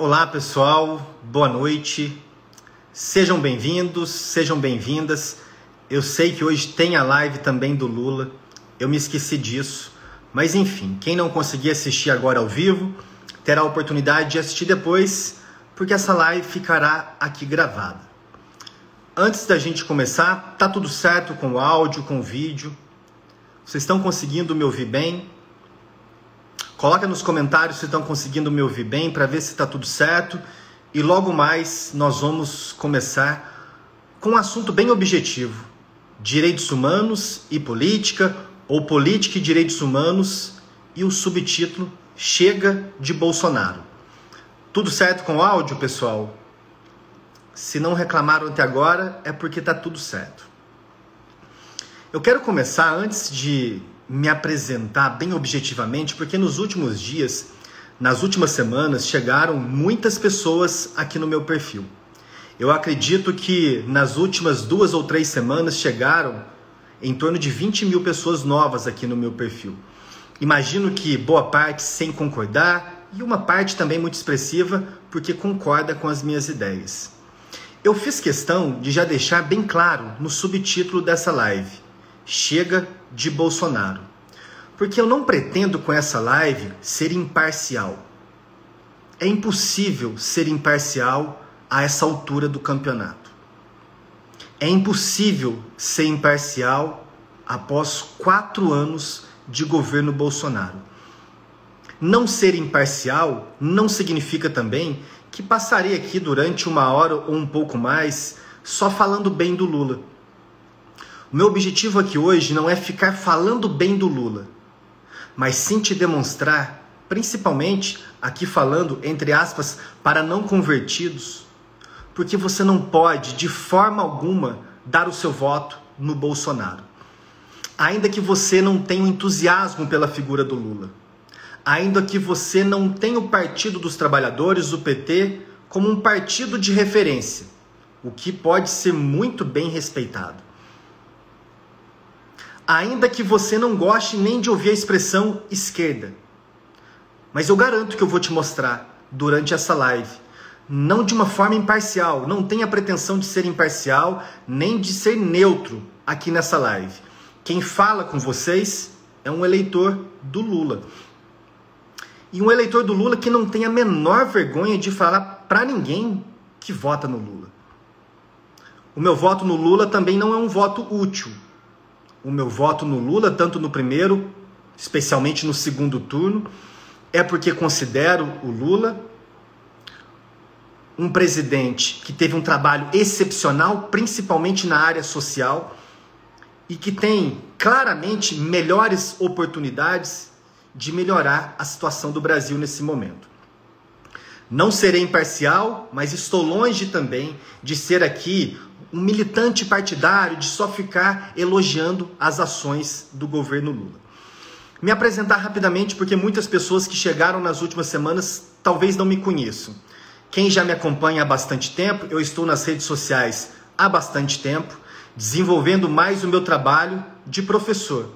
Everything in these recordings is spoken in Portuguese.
Olá pessoal, boa noite. Sejam bem-vindos, sejam bem-vindas. Eu sei que hoje tem a live também do Lula. Eu me esqueci disso. Mas enfim, quem não conseguir assistir agora ao vivo, terá a oportunidade de assistir depois, porque essa live ficará aqui gravada. Antes da gente começar, tá tudo certo com o áudio, com o vídeo? Vocês estão conseguindo me ouvir bem? Coloca nos comentários se estão conseguindo me ouvir bem para ver se está tudo certo. E logo mais nós vamos começar com um assunto bem objetivo: direitos humanos e política, ou política e direitos humanos, e o subtítulo Chega de Bolsonaro. Tudo certo com o áudio, pessoal? Se não reclamaram até agora, é porque está tudo certo. Eu quero começar antes de me apresentar bem objetivamente, porque nos últimos dias, nas últimas semanas, chegaram muitas pessoas aqui no meu perfil. Eu acredito que nas últimas duas ou três semanas chegaram em torno de 20 mil pessoas novas aqui no meu perfil. Imagino que boa parte sem concordar e uma parte também muito expressiva porque concorda com as minhas ideias. Eu fiz questão de já deixar bem claro no subtítulo dessa live Chega de Bolsonaro. Porque eu não pretendo com essa live ser imparcial. É impossível ser imparcial a essa altura do campeonato. É impossível ser imparcial após quatro anos de governo Bolsonaro. Não ser imparcial não significa também que passarei aqui durante uma hora ou um pouco mais só falando bem do Lula. O meu objetivo aqui hoje não é ficar falando bem do Lula, mas sim te demonstrar, principalmente aqui falando entre aspas para não convertidos, porque você não pode de forma alguma dar o seu voto no Bolsonaro. Ainda que você não tenha entusiasmo pela figura do Lula, ainda que você não tenha o Partido dos Trabalhadores, o PT, como um partido de referência, o que pode ser muito bem respeitado ainda que você não goste nem de ouvir a expressão esquerda. Mas eu garanto que eu vou te mostrar durante essa live, não de uma forma imparcial, não tenha pretensão de ser imparcial, nem de ser neutro aqui nessa live. Quem fala com vocês é um eleitor do Lula. E um eleitor do Lula que não tem a menor vergonha de falar para ninguém que vota no Lula. O meu voto no Lula também não é um voto útil, o meu voto no Lula, tanto no primeiro, especialmente no segundo turno, é porque considero o Lula um presidente que teve um trabalho excepcional, principalmente na área social, e que tem claramente melhores oportunidades de melhorar a situação do Brasil nesse momento. Não serei imparcial, mas estou longe também de ser aqui um militante partidário de só ficar elogiando as ações do governo Lula. Me apresentar rapidamente porque muitas pessoas que chegaram nas últimas semanas talvez não me conheçam. Quem já me acompanha há bastante tempo, eu estou nas redes sociais há bastante tempo, desenvolvendo mais o meu trabalho de professor.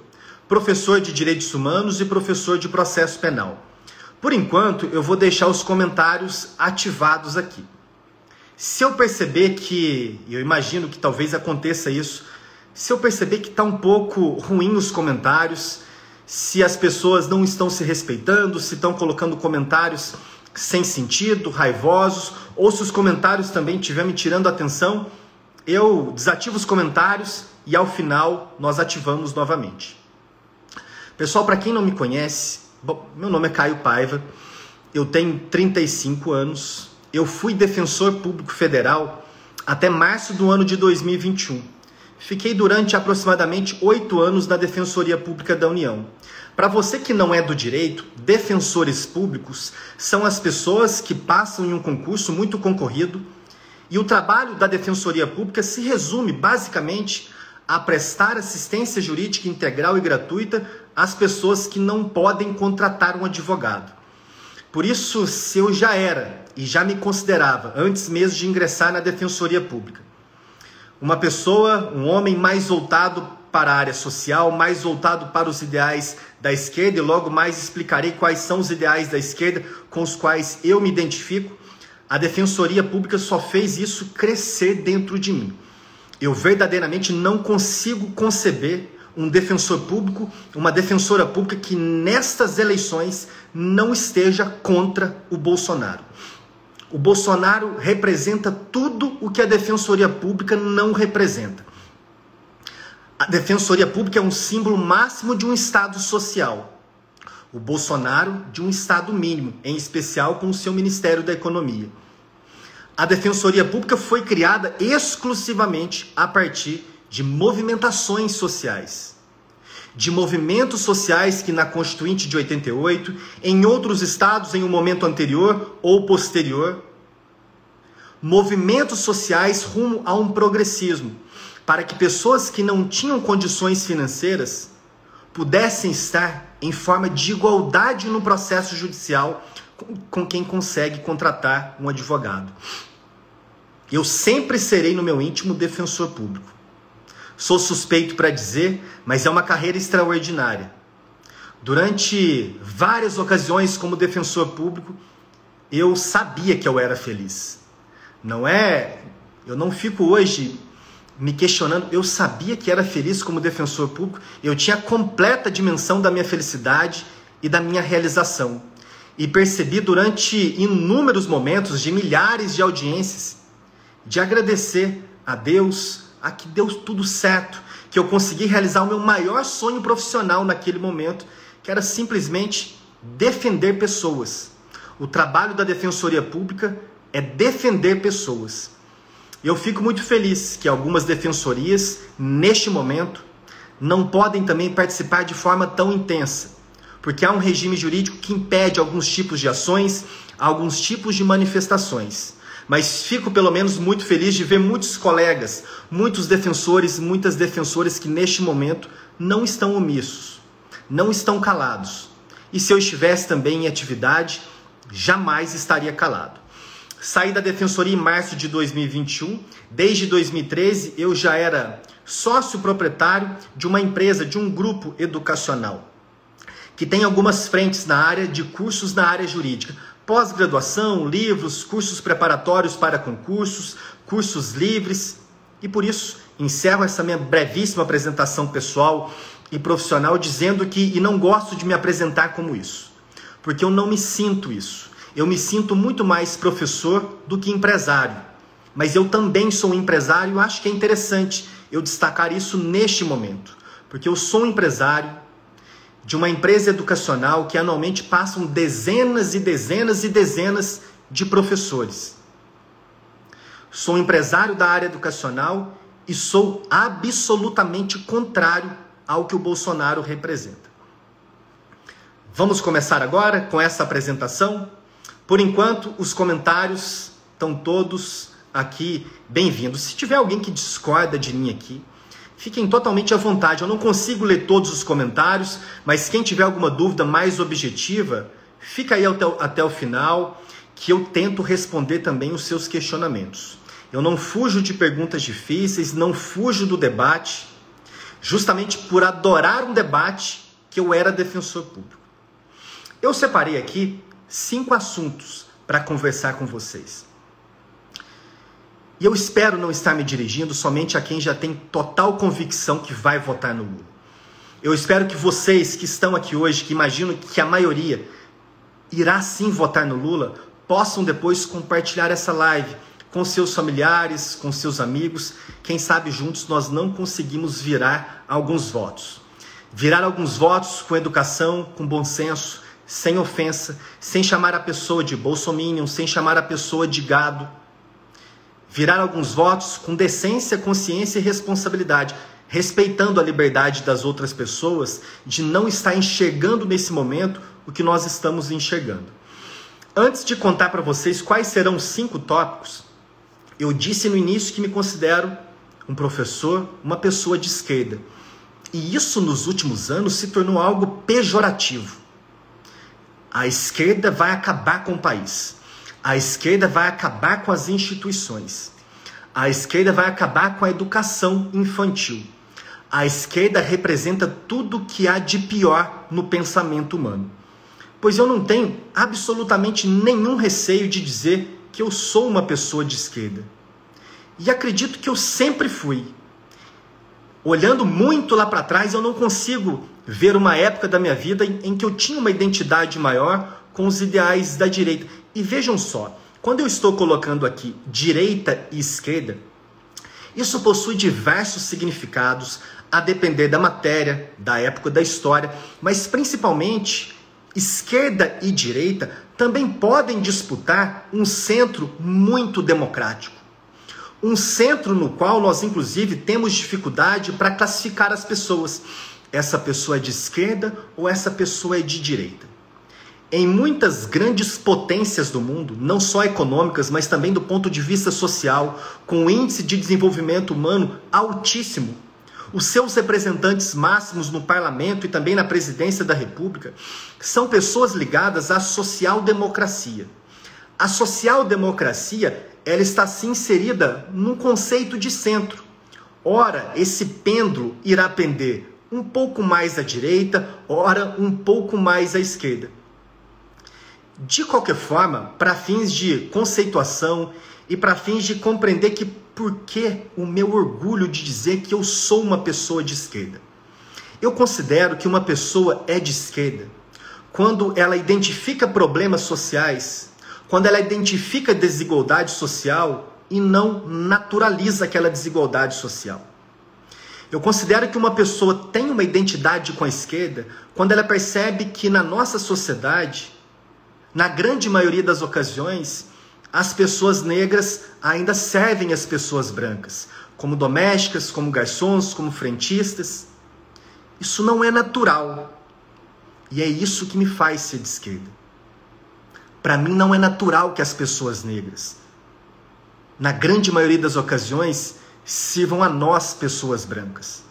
Professor de Direitos Humanos e professor de Processo Penal. Por enquanto, eu vou deixar os comentários ativados aqui. Se eu perceber que, eu imagino que talvez aconteça isso, se eu perceber que está um pouco ruim os comentários, se as pessoas não estão se respeitando, se estão colocando comentários sem sentido, raivosos, ou se os comentários também estiverem me tirando a atenção, eu desativo os comentários e ao final nós ativamos novamente. Pessoal, para quem não me conhece, bom, meu nome é Caio Paiva, eu tenho 35 anos, eu fui defensor público federal até março do ano de 2021. Fiquei durante aproximadamente oito anos na Defensoria Pública da União. Para você que não é do direito, defensores públicos são as pessoas que passam em um concurso muito concorrido e o trabalho da Defensoria Pública se resume basicamente a prestar assistência jurídica integral e gratuita às pessoas que não podem contratar um advogado. Por isso, se eu já era e já me considerava, antes mesmo de ingressar na Defensoria Pública, uma pessoa, um homem mais voltado para a área social, mais voltado para os ideais da esquerda, e logo mais explicarei quais são os ideais da esquerda com os quais eu me identifico. A defensoria pública só fez isso crescer dentro de mim. Eu verdadeiramente não consigo conceber um defensor público, uma defensora pública que nestas eleições não esteja contra o Bolsonaro. O Bolsonaro representa tudo o que a defensoria pública não representa. A defensoria pública é um símbolo máximo de um Estado social. O Bolsonaro de um Estado mínimo, em especial com o seu Ministério da Economia. A defensoria pública foi criada exclusivamente a partir de movimentações sociais. De movimentos sociais que na Constituinte de 88, em outros estados em um momento anterior ou posterior, movimentos sociais rumo a um progressismo, para que pessoas que não tinham condições financeiras pudessem estar em forma de igualdade no processo judicial com quem consegue contratar um advogado. Eu sempre serei no meu íntimo defensor público. Sou suspeito para dizer, mas é uma carreira extraordinária. Durante várias ocasiões como defensor público, eu sabia que eu era feliz. Não é, eu não fico hoje me questionando, eu sabia que era feliz como defensor público, eu tinha completa dimensão da minha felicidade e da minha realização. E percebi durante inúmeros momentos de milhares de audiências de agradecer a Deus, a que deu tudo certo, que eu consegui realizar o meu maior sonho profissional naquele momento, que era simplesmente defender pessoas. O trabalho da Defensoria Pública é defender pessoas. Eu fico muito feliz que algumas defensorias, neste momento, não podem também participar de forma tão intensa, porque há um regime jurídico que impede alguns tipos de ações, alguns tipos de manifestações. Mas fico pelo menos muito feliz de ver muitos colegas, muitos defensores, muitas defensoras que neste momento não estão omissos, não estão calados. E se eu estivesse também em atividade, jamais estaria calado. Saí da defensoria em março de 2021. Desde 2013 eu já era sócio proprietário de uma empresa, de um grupo educacional que tem algumas frentes na área de cursos na área jurídica, pós-graduação, livros, cursos preparatórios para concursos, cursos livres. E por isso, encerro essa minha brevíssima apresentação pessoal e profissional dizendo que e não gosto de me apresentar como isso, porque eu não me sinto isso. Eu me sinto muito mais professor do que empresário. Mas eu também sou um empresário acho que é interessante eu destacar isso neste momento, porque eu sou um empresário, de uma empresa educacional que anualmente passam dezenas e dezenas e dezenas de professores. Sou empresário da área educacional e sou absolutamente contrário ao que o Bolsonaro representa. Vamos começar agora com essa apresentação? Por enquanto, os comentários estão todos aqui bem-vindos. Se tiver alguém que discorda de mim aqui, Fiquem totalmente à vontade. Eu não consigo ler todos os comentários, mas quem tiver alguma dúvida mais objetiva, fica aí até, até o final, que eu tento responder também os seus questionamentos. Eu não fujo de perguntas difíceis, não fujo do debate, justamente por adorar um debate que eu era defensor público. Eu separei aqui cinco assuntos para conversar com vocês. E eu espero não estar me dirigindo somente a quem já tem total convicção que vai votar no Lula. Eu espero que vocês que estão aqui hoje, que imaginam que a maioria irá sim votar no Lula, possam depois compartilhar essa live com seus familiares, com seus amigos. Quem sabe juntos nós não conseguimos virar alguns votos. Virar alguns votos com educação, com bom senso, sem ofensa, sem chamar a pessoa de bolsominion, sem chamar a pessoa de gado virar alguns votos com decência, consciência e responsabilidade, respeitando a liberdade das outras pessoas de não estar enxergando nesse momento o que nós estamos enxergando. Antes de contar para vocês quais serão os cinco tópicos, eu disse no início que me considero um professor, uma pessoa de esquerda. E isso nos últimos anos se tornou algo pejorativo. A esquerda vai acabar com o país. A esquerda vai acabar com as instituições. A esquerda vai acabar com a educação infantil. A esquerda representa tudo que há de pior no pensamento humano. Pois eu não tenho absolutamente nenhum receio de dizer que eu sou uma pessoa de esquerda. E acredito que eu sempre fui. Olhando muito lá para trás, eu não consigo ver uma época da minha vida em, em que eu tinha uma identidade maior com os ideais da direita. E vejam só, quando eu estou colocando aqui direita e esquerda, isso possui diversos significados a depender da matéria, da época da história, mas principalmente esquerda e direita também podem disputar um centro muito democrático. Um centro no qual nós, inclusive, temos dificuldade para classificar as pessoas. Essa pessoa é de esquerda ou essa pessoa é de direita. Em muitas grandes potências do mundo, não só econômicas, mas também do ponto de vista social, com um índice de desenvolvimento humano altíssimo, os seus representantes máximos no parlamento e também na presidência da República são pessoas ligadas à social-democracia. A social-democracia ela está se inserida num conceito de centro. Ora, esse pêndulo irá pender um pouco mais à direita, ora um pouco mais à esquerda. De qualquer forma, para fins de conceituação e para fins de compreender que por que o meu orgulho de dizer que eu sou uma pessoa de esquerda. Eu considero que uma pessoa é de esquerda quando ela identifica problemas sociais, quando ela identifica desigualdade social e não naturaliza aquela desigualdade social. Eu considero que uma pessoa tem uma identidade com a esquerda quando ela percebe que na nossa sociedade na grande maioria das ocasiões, as pessoas negras ainda servem as pessoas brancas, como domésticas, como garçons, como frentistas. Isso não é natural. E é isso que me faz ser de esquerda. Para mim não é natural que as pessoas negras, na grande maioria das ocasiões, sirvam a nós, pessoas brancas.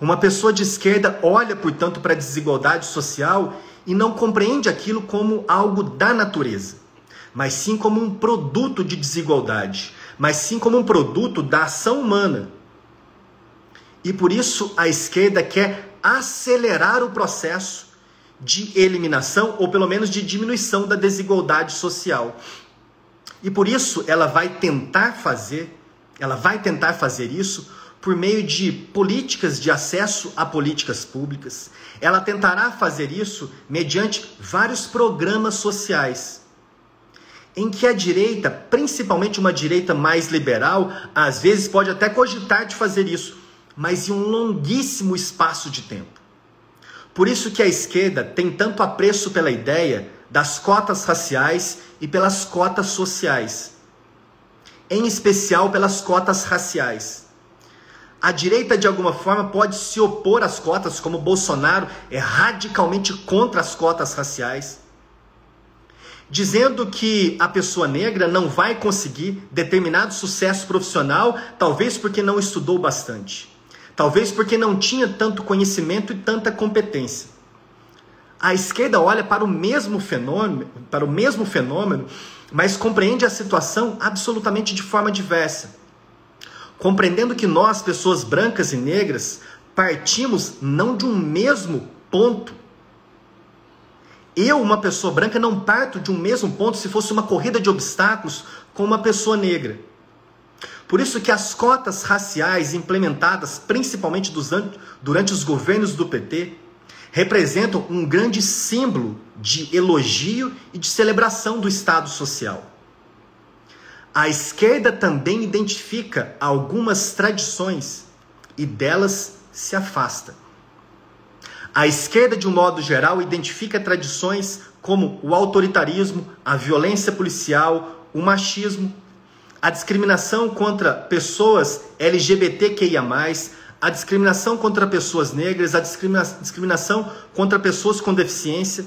Uma pessoa de esquerda olha, portanto, para a desigualdade social e não compreende aquilo como algo da natureza, mas sim como um produto de desigualdade, mas sim como um produto da ação humana. E por isso a esquerda quer acelerar o processo de eliminação ou pelo menos de diminuição da desigualdade social. E por isso ela vai tentar fazer, ela vai tentar fazer isso por meio de políticas de acesso a políticas públicas. Ela tentará fazer isso mediante vários programas sociais, em que a direita, principalmente uma direita mais liberal, às vezes pode até cogitar de fazer isso, mas em um longuíssimo espaço de tempo. Por isso que a esquerda tem tanto apreço pela ideia das cotas raciais e pelas cotas sociais, em especial pelas cotas raciais. A direita, de alguma forma, pode se opor às cotas, como Bolsonaro é radicalmente contra as cotas raciais, dizendo que a pessoa negra não vai conseguir determinado sucesso profissional, talvez porque não estudou bastante, talvez porque não tinha tanto conhecimento e tanta competência. A esquerda olha para o mesmo fenômeno, para o mesmo fenômeno, mas compreende a situação absolutamente de forma diversa compreendendo que nós, pessoas brancas e negras, partimos não de um mesmo ponto. Eu, uma pessoa branca, não parto de um mesmo ponto se fosse uma corrida de obstáculos com uma pessoa negra. Por isso que as cotas raciais implementadas principalmente durante os governos do PT representam um grande símbolo de elogio e de celebração do Estado social. A esquerda também identifica algumas tradições e delas se afasta. A esquerda, de um modo geral, identifica tradições como o autoritarismo, a violência policial, o machismo, a discriminação contra pessoas LGBTQIA, a discriminação contra pessoas negras, a discrimina discriminação contra pessoas com deficiência,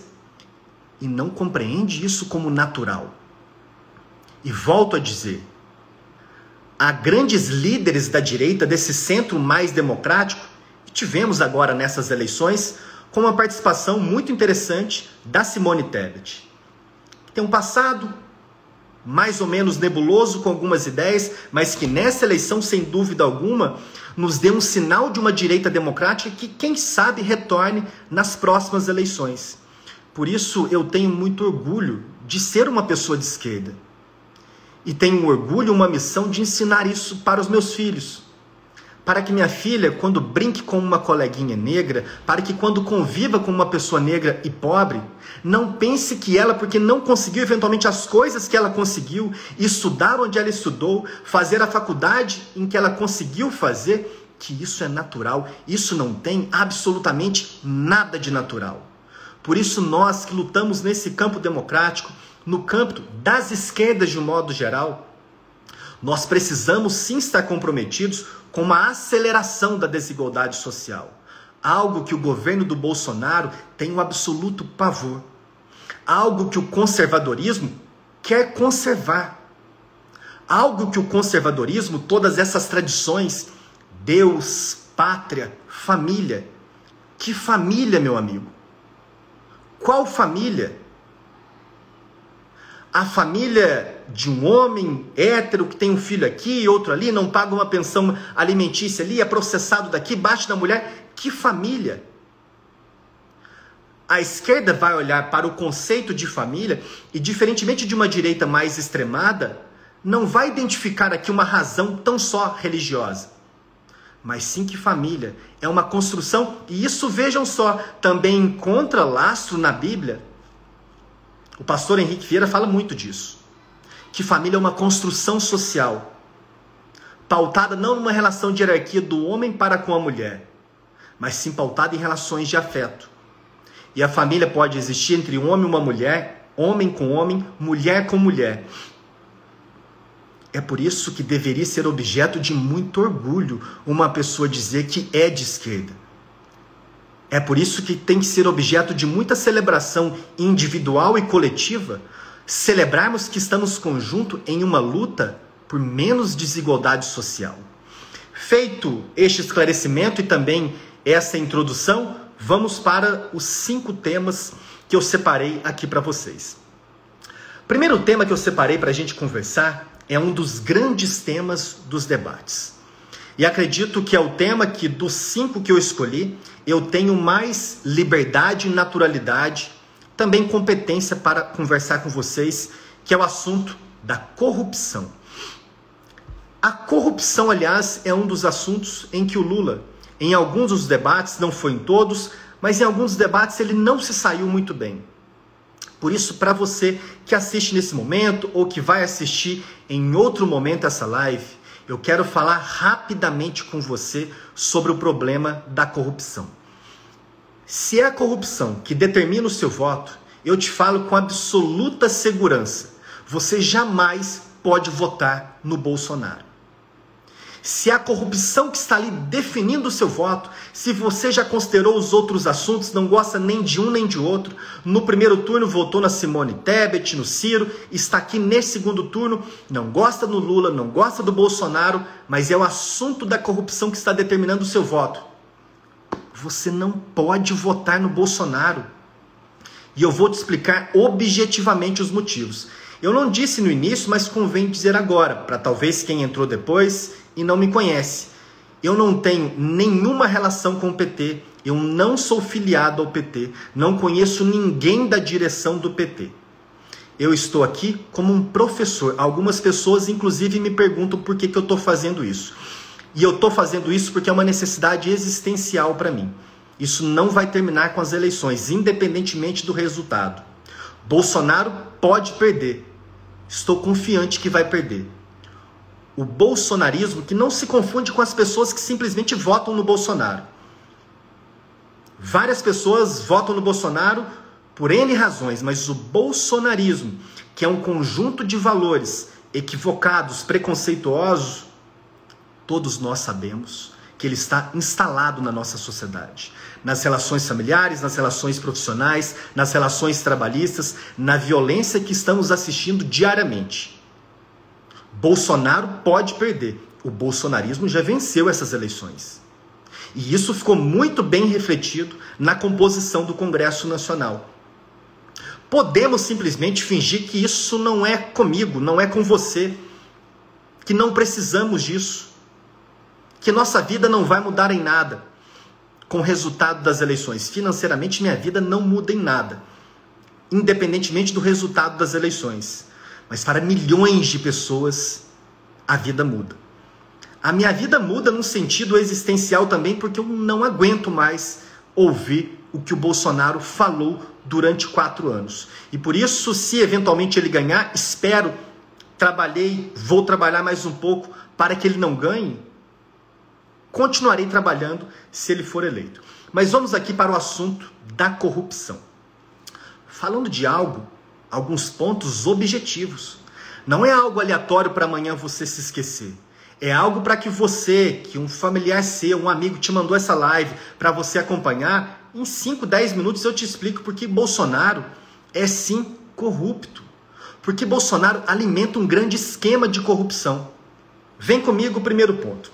e não compreende isso como natural. E volto a dizer, há grandes líderes da direita desse centro mais democrático, que tivemos agora nessas eleições, com uma participação muito interessante da Simone Tebet. Tem um passado mais ou menos nebuloso com algumas ideias, mas que nessa eleição, sem dúvida alguma, nos deu um sinal de uma direita democrática que, quem sabe, retorne nas próximas eleições. Por isso, eu tenho muito orgulho de ser uma pessoa de esquerda. E tenho orgulho, uma missão de ensinar isso para os meus filhos para que minha filha, quando brinque com uma coleguinha negra, para que quando conviva com uma pessoa negra e pobre, não pense que ela, porque não conseguiu eventualmente as coisas que ela conseguiu, estudar onde ela estudou, fazer a faculdade em que ela conseguiu fazer, que isso é natural. Isso não tem absolutamente nada de natural. Por isso, nós que lutamos nesse campo democrático, no campo das esquerdas de um modo geral, nós precisamos sim estar comprometidos com uma aceleração da desigualdade social. Algo que o governo do Bolsonaro tem um absoluto pavor. Algo que o conservadorismo quer conservar. Algo que o conservadorismo, todas essas tradições, Deus, pátria, família. Que família, meu amigo? Qual família? A família de um homem hétero que tem um filho aqui e outro ali, não paga uma pensão alimentícia ali, é processado daqui, bate na mulher. Que família! A esquerda vai olhar para o conceito de família e, diferentemente de uma direita mais extremada, não vai identificar aqui uma razão tão só religiosa. Mas sim que família é uma construção, e isso vejam só, também encontra lastro na Bíblia o pastor Henrique Vieira fala muito disso. Que família é uma construção social, pautada não numa relação de hierarquia do homem para com a mulher, mas sim pautada em relações de afeto. E a família pode existir entre um homem e uma mulher, homem com homem, mulher com mulher. É por isso que deveria ser objeto de muito orgulho uma pessoa dizer que é de esquerda. É por isso que tem que ser objeto de muita celebração individual e coletiva, celebrarmos que estamos conjunto em uma luta por menos desigualdade social. Feito este esclarecimento e também essa introdução, vamos para os cinco temas que eu separei aqui para vocês. Primeiro tema que eu separei para a gente conversar é um dos grandes temas dos debates. E acredito que é o tema que, dos cinco que eu escolhi, eu tenho mais liberdade e naturalidade, também competência para conversar com vocês, que é o assunto da corrupção. A corrupção, aliás, é um dos assuntos em que o Lula, em alguns dos debates, não foi em todos, mas em alguns debates ele não se saiu muito bem. Por isso, para você que assiste nesse momento ou que vai assistir em outro momento essa live, eu quero falar rapidamente com você sobre o problema da corrupção. Se é a corrupção que determina o seu voto, eu te falo com absoluta segurança: você jamais pode votar no Bolsonaro. Se a corrupção que está ali definindo o seu voto, se você já considerou os outros assuntos, não gosta nem de um nem de outro, no primeiro turno votou na Simone Tebet, no Ciro, está aqui nesse segundo turno, não gosta do Lula, não gosta do Bolsonaro, mas é o assunto da corrupção que está determinando o seu voto. Você não pode votar no Bolsonaro. E eu vou te explicar objetivamente os motivos. Eu não disse no início, mas convém dizer agora, para talvez quem entrou depois e não me conhece. Eu não tenho nenhuma relação com o PT, eu não sou filiado ao PT, não conheço ninguém da direção do PT. Eu estou aqui como um professor. Algumas pessoas, inclusive, me perguntam por que, que eu estou fazendo isso. E eu estou fazendo isso porque é uma necessidade existencial para mim. Isso não vai terminar com as eleições, independentemente do resultado. Bolsonaro pode perder. Estou confiante que vai perder o bolsonarismo que não se confunde com as pessoas que simplesmente votam no Bolsonaro. Várias pessoas votam no Bolsonaro por N razões, mas o bolsonarismo, que é um conjunto de valores equivocados, preconceituosos, todos nós sabemos que ele está instalado na nossa sociedade, nas relações familiares, nas relações profissionais, nas relações trabalhistas, na violência que estamos assistindo diariamente. Bolsonaro pode perder. O bolsonarismo já venceu essas eleições. E isso ficou muito bem refletido na composição do Congresso Nacional. Podemos simplesmente fingir que isso não é comigo, não é com você, que não precisamos disso, que nossa vida não vai mudar em nada com o resultado das eleições. Financeiramente, minha vida não muda em nada. independentemente do resultado das eleições. Mas para milhões de pessoas, a vida muda. A minha vida muda num sentido existencial também, porque eu não aguento mais ouvir o que o Bolsonaro falou durante quatro anos. E por isso, se eventualmente ele ganhar, espero, trabalhei, vou trabalhar mais um pouco para que ele não ganhe. Continuarei trabalhando se ele for eleito. Mas vamos aqui para o assunto da corrupção. Falando de algo, alguns pontos objetivos. Não é algo aleatório para amanhã você se esquecer. É algo para que você, que um familiar seu, um amigo te mandou essa live para você acompanhar, em 5, 10 minutos eu te explico porque Bolsonaro é sim corrupto. Porque Bolsonaro alimenta um grande esquema de corrupção. Vem comigo o primeiro ponto.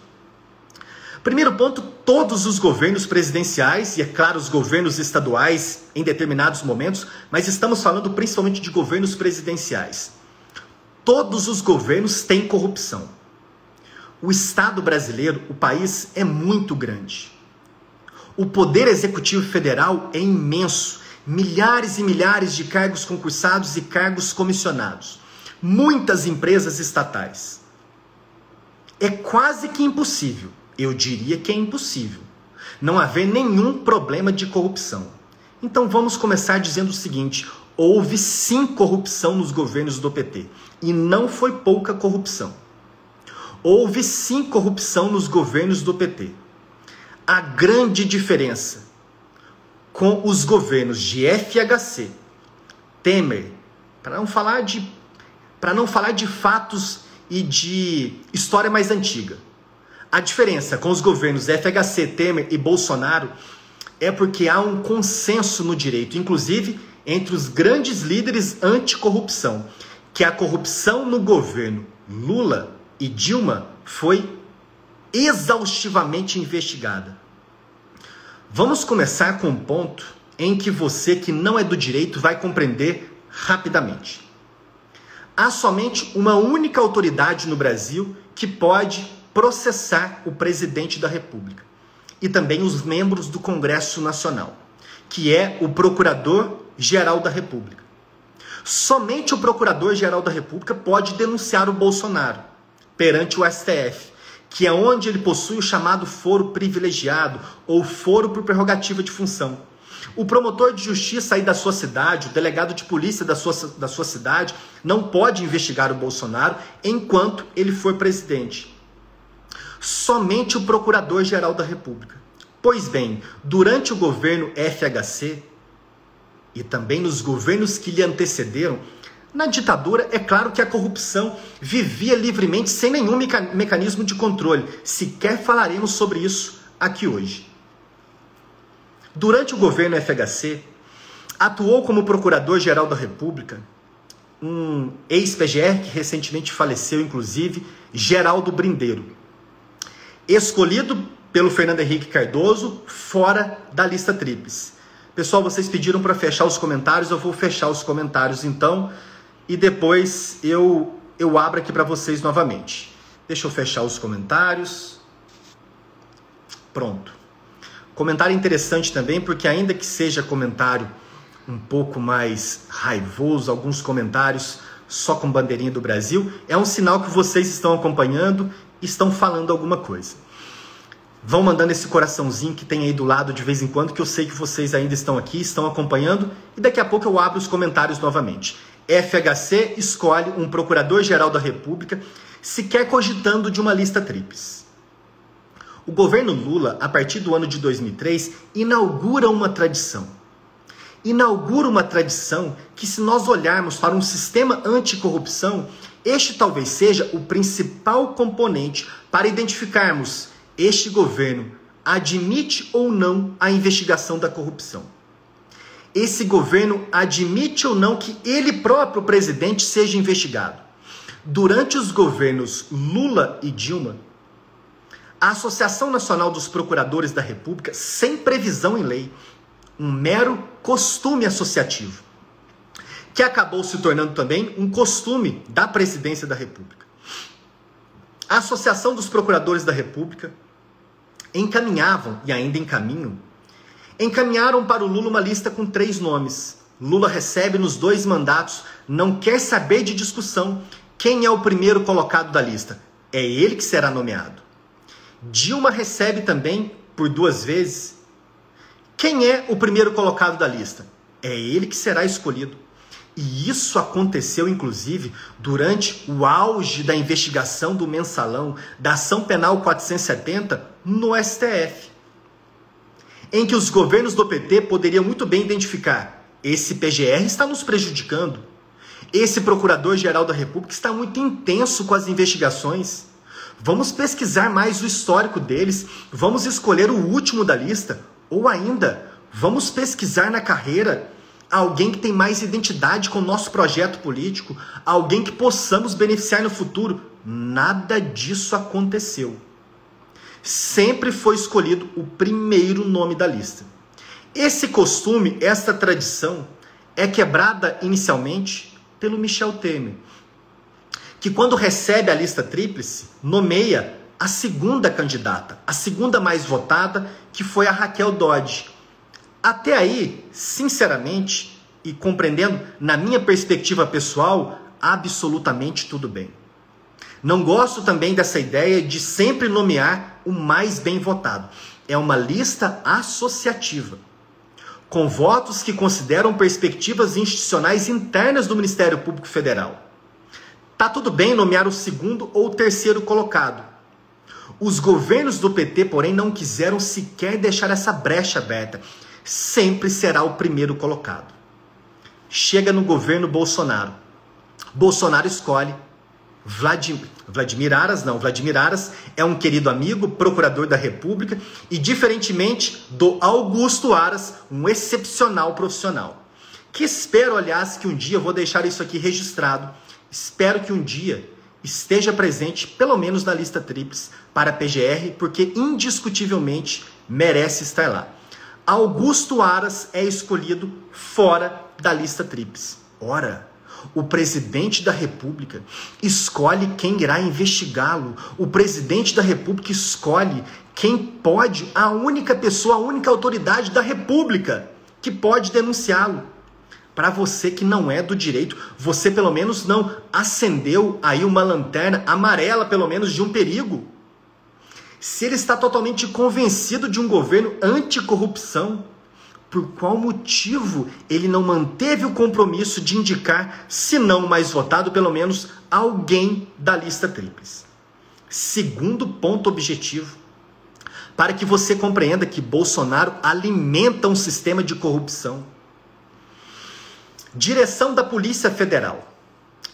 Primeiro ponto, todos os governos presidenciais, e é claro, os governos estaduais em determinados momentos, mas estamos falando principalmente de governos presidenciais. Todos os governos têm corrupção. O Estado brasileiro, o país, é muito grande. O poder executivo federal é imenso. Milhares e milhares de cargos concursados e cargos comissionados. Muitas empresas estatais. É quase que impossível, eu diria que é impossível, não haver nenhum problema de corrupção. Então vamos começar dizendo o seguinte: houve sim corrupção nos governos do PT. E não foi pouca corrupção. Houve sim corrupção nos governos do PT. A grande diferença com os governos de FHC, Temer, para não falar de para não falar de fatos e de história mais antiga. A diferença com os governos FHC, Temer e Bolsonaro é porque há um consenso no direito, inclusive entre os grandes líderes anticorrupção, que a corrupção no governo Lula e Dilma foi exaustivamente investigada. Vamos começar com um ponto em que você que não é do direito vai compreender rapidamente. Há somente uma única autoridade no Brasil que pode processar o presidente da República e também os membros do Congresso Nacional, que é o Procurador-Geral da República. Somente o Procurador-Geral da República pode denunciar o Bolsonaro perante o STF, que é onde ele possui o chamado foro privilegiado ou foro por prerrogativa de função. O promotor de justiça aí da sua cidade, o delegado de polícia da sua, da sua cidade, não pode investigar o Bolsonaro enquanto ele for presidente. Somente o Procurador-Geral da República. Pois bem, durante o governo FHC e também nos governos que lhe antecederam, na ditadura, é claro que a corrupção vivia livremente sem nenhum mecanismo de controle. Sequer falaremos sobre isso aqui hoje. Durante o governo FHC, atuou como Procurador-Geral da República um ex-PGR que recentemente faleceu, inclusive, Geraldo Brindeiro. Escolhido pelo Fernando Henrique Cardoso, fora da lista tríplice. Pessoal, vocês pediram para fechar os comentários, eu vou fechar os comentários então e depois eu, eu abro aqui para vocês novamente. Deixa eu fechar os comentários. Pronto. Comentário interessante também, porque ainda que seja comentário um pouco mais raivoso, alguns comentários só com bandeirinha do Brasil, é um sinal que vocês estão acompanhando estão falando alguma coisa. Vão mandando esse coraçãozinho que tem aí do lado de vez em quando, que eu sei que vocês ainda estão aqui, estão acompanhando, e daqui a pouco eu abro os comentários novamente. FHC escolhe um procurador-geral da República, sequer cogitando de uma lista tríplice. O governo Lula, a partir do ano de 2003, inaugura uma tradição. Inaugura uma tradição que, se nós olharmos para um sistema anticorrupção, este talvez seja o principal componente para identificarmos este governo admite ou não a investigação da corrupção esse governo admite ou não que ele próprio, presidente, seja investigado. Durante os governos Lula e Dilma, a Associação Nacional dos Procuradores da República, sem previsão em lei, um mero costume associativo, que acabou se tornando também um costume da presidência da República. A Associação dos Procuradores da República encaminhavam e ainda encaminham encaminharam para o Lula uma lista com três nomes: Lula recebe nos dois mandatos, não quer saber de discussão quem é o primeiro colocado da lista. É ele que será nomeado. Dilma recebe também, por duas vezes, quem é o primeiro colocado da lista? É ele que será escolhido. E isso aconteceu, inclusive, durante o auge da investigação do mensalão da Ação Penal 470 no STF, em que os governos do PT poderiam muito bem identificar: esse PGR está nos prejudicando, esse Procurador-Geral da República está muito intenso com as investigações. Vamos pesquisar mais o histórico deles, vamos escolher o último da lista, ou ainda, vamos pesquisar na carreira alguém que tem mais identidade com o nosso projeto político, alguém que possamos beneficiar no futuro. Nada disso aconteceu. Sempre foi escolhido o primeiro nome da lista. Esse costume, essa tradição, é quebrada inicialmente pelo Michel Temer, que quando recebe a lista tríplice, nomeia a segunda candidata, a segunda mais votada, que foi a Raquel Dodge até aí, sinceramente e compreendendo, na minha perspectiva pessoal, absolutamente tudo bem. Não gosto também dessa ideia de sempre nomear o mais bem votado. É uma lista associativa, com votos que consideram perspectivas institucionais internas do Ministério Público Federal. Tá tudo bem nomear o segundo ou terceiro colocado. Os governos do PT, porém, não quiseram sequer deixar essa brecha aberta sempre será o primeiro colocado. Chega no governo Bolsonaro. Bolsonaro escolhe Vladimir, Vladimir Aras, não, Vladimir Aras é um querido amigo, procurador da República e, diferentemente do Augusto Aras, um excepcional profissional. Que espero, aliás, que um dia, vou deixar isso aqui registrado, espero que um dia esteja presente, pelo menos na lista tríplice, para a PGR, porque indiscutivelmente merece estar lá. Augusto Aras é escolhido fora da lista tríplice. Ora, o presidente da República escolhe quem irá investigá-lo. O presidente da República escolhe quem pode, a única pessoa, a única autoridade da República que pode denunciá-lo. Para você que não é do direito, você pelo menos não acendeu aí uma lanterna amarela, pelo menos, de um perigo se ele está totalmente convencido de um governo anticorrupção, por qual motivo ele não manteve o compromisso de indicar, se não mais votado, pelo menos alguém da lista tríplice? Segundo ponto objetivo, para que você compreenda que Bolsonaro alimenta um sistema de corrupção. Direção da Polícia Federal.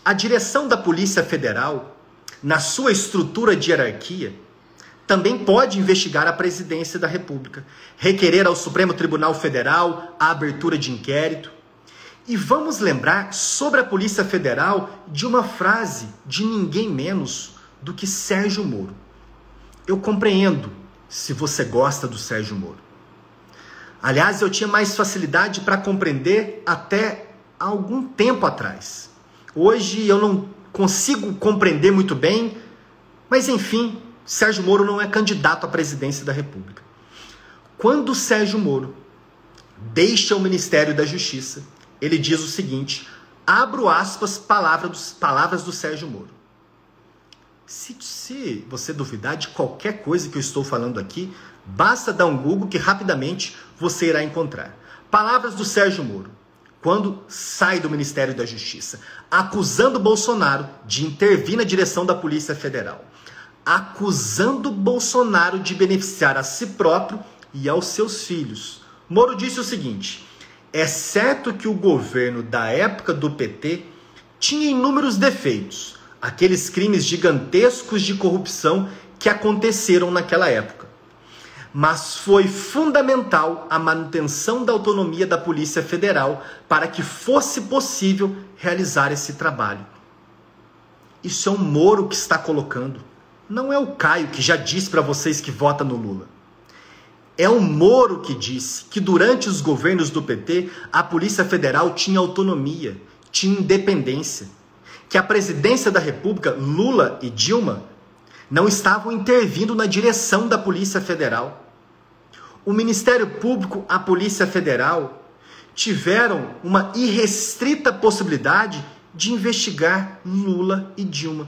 A direção da Polícia Federal, na sua estrutura de hierarquia, também pode investigar a presidência da República, requerer ao Supremo Tribunal Federal a abertura de inquérito. E vamos lembrar sobre a Polícia Federal de uma frase de ninguém menos do que Sérgio Moro. Eu compreendo se você gosta do Sérgio Moro. Aliás, eu tinha mais facilidade para compreender até algum tempo atrás. Hoje eu não consigo compreender muito bem, mas enfim, Sérgio Moro não é candidato à presidência da República. Quando Sérgio Moro deixa o Ministério da Justiça, ele diz o seguinte: abro aspas, palavra dos, palavras do Sérgio Moro. Se, se você duvidar de qualquer coisa que eu estou falando aqui, basta dar um Google que rapidamente você irá encontrar. Palavras do Sérgio Moro, quando sai do Ministério da Justiça, acusando Bolsonaro de intervir na direção da Polícia Federal acusando Bolsonaro de beneficiar a si próprio e aos seus filhos. Moro disse o seguinte: é certo que o governo da época do PT tinha inúmeros defeitos, aqueles crimes gigantescos de corrupção que aconteceram naquela época. Mas foi fundamental a manutenção da autonomia da Polícia Federal para que fosse possível realizar esse trabalho. Isso é um Moro que está colocando. Não é o Caio que já disse para vocês que vota no Lula. É o Moro que disse que durante os governos do PT a Polícia Federal tinha autonomia, tinha independência, que a presidência da República, Lula e Dilma, não estavam intervindo na direção da Polícia Federal. O Ministério Público, a Polícia Federal, tiveram uma irrestrita possibilidade de investigar Lula e Dilma.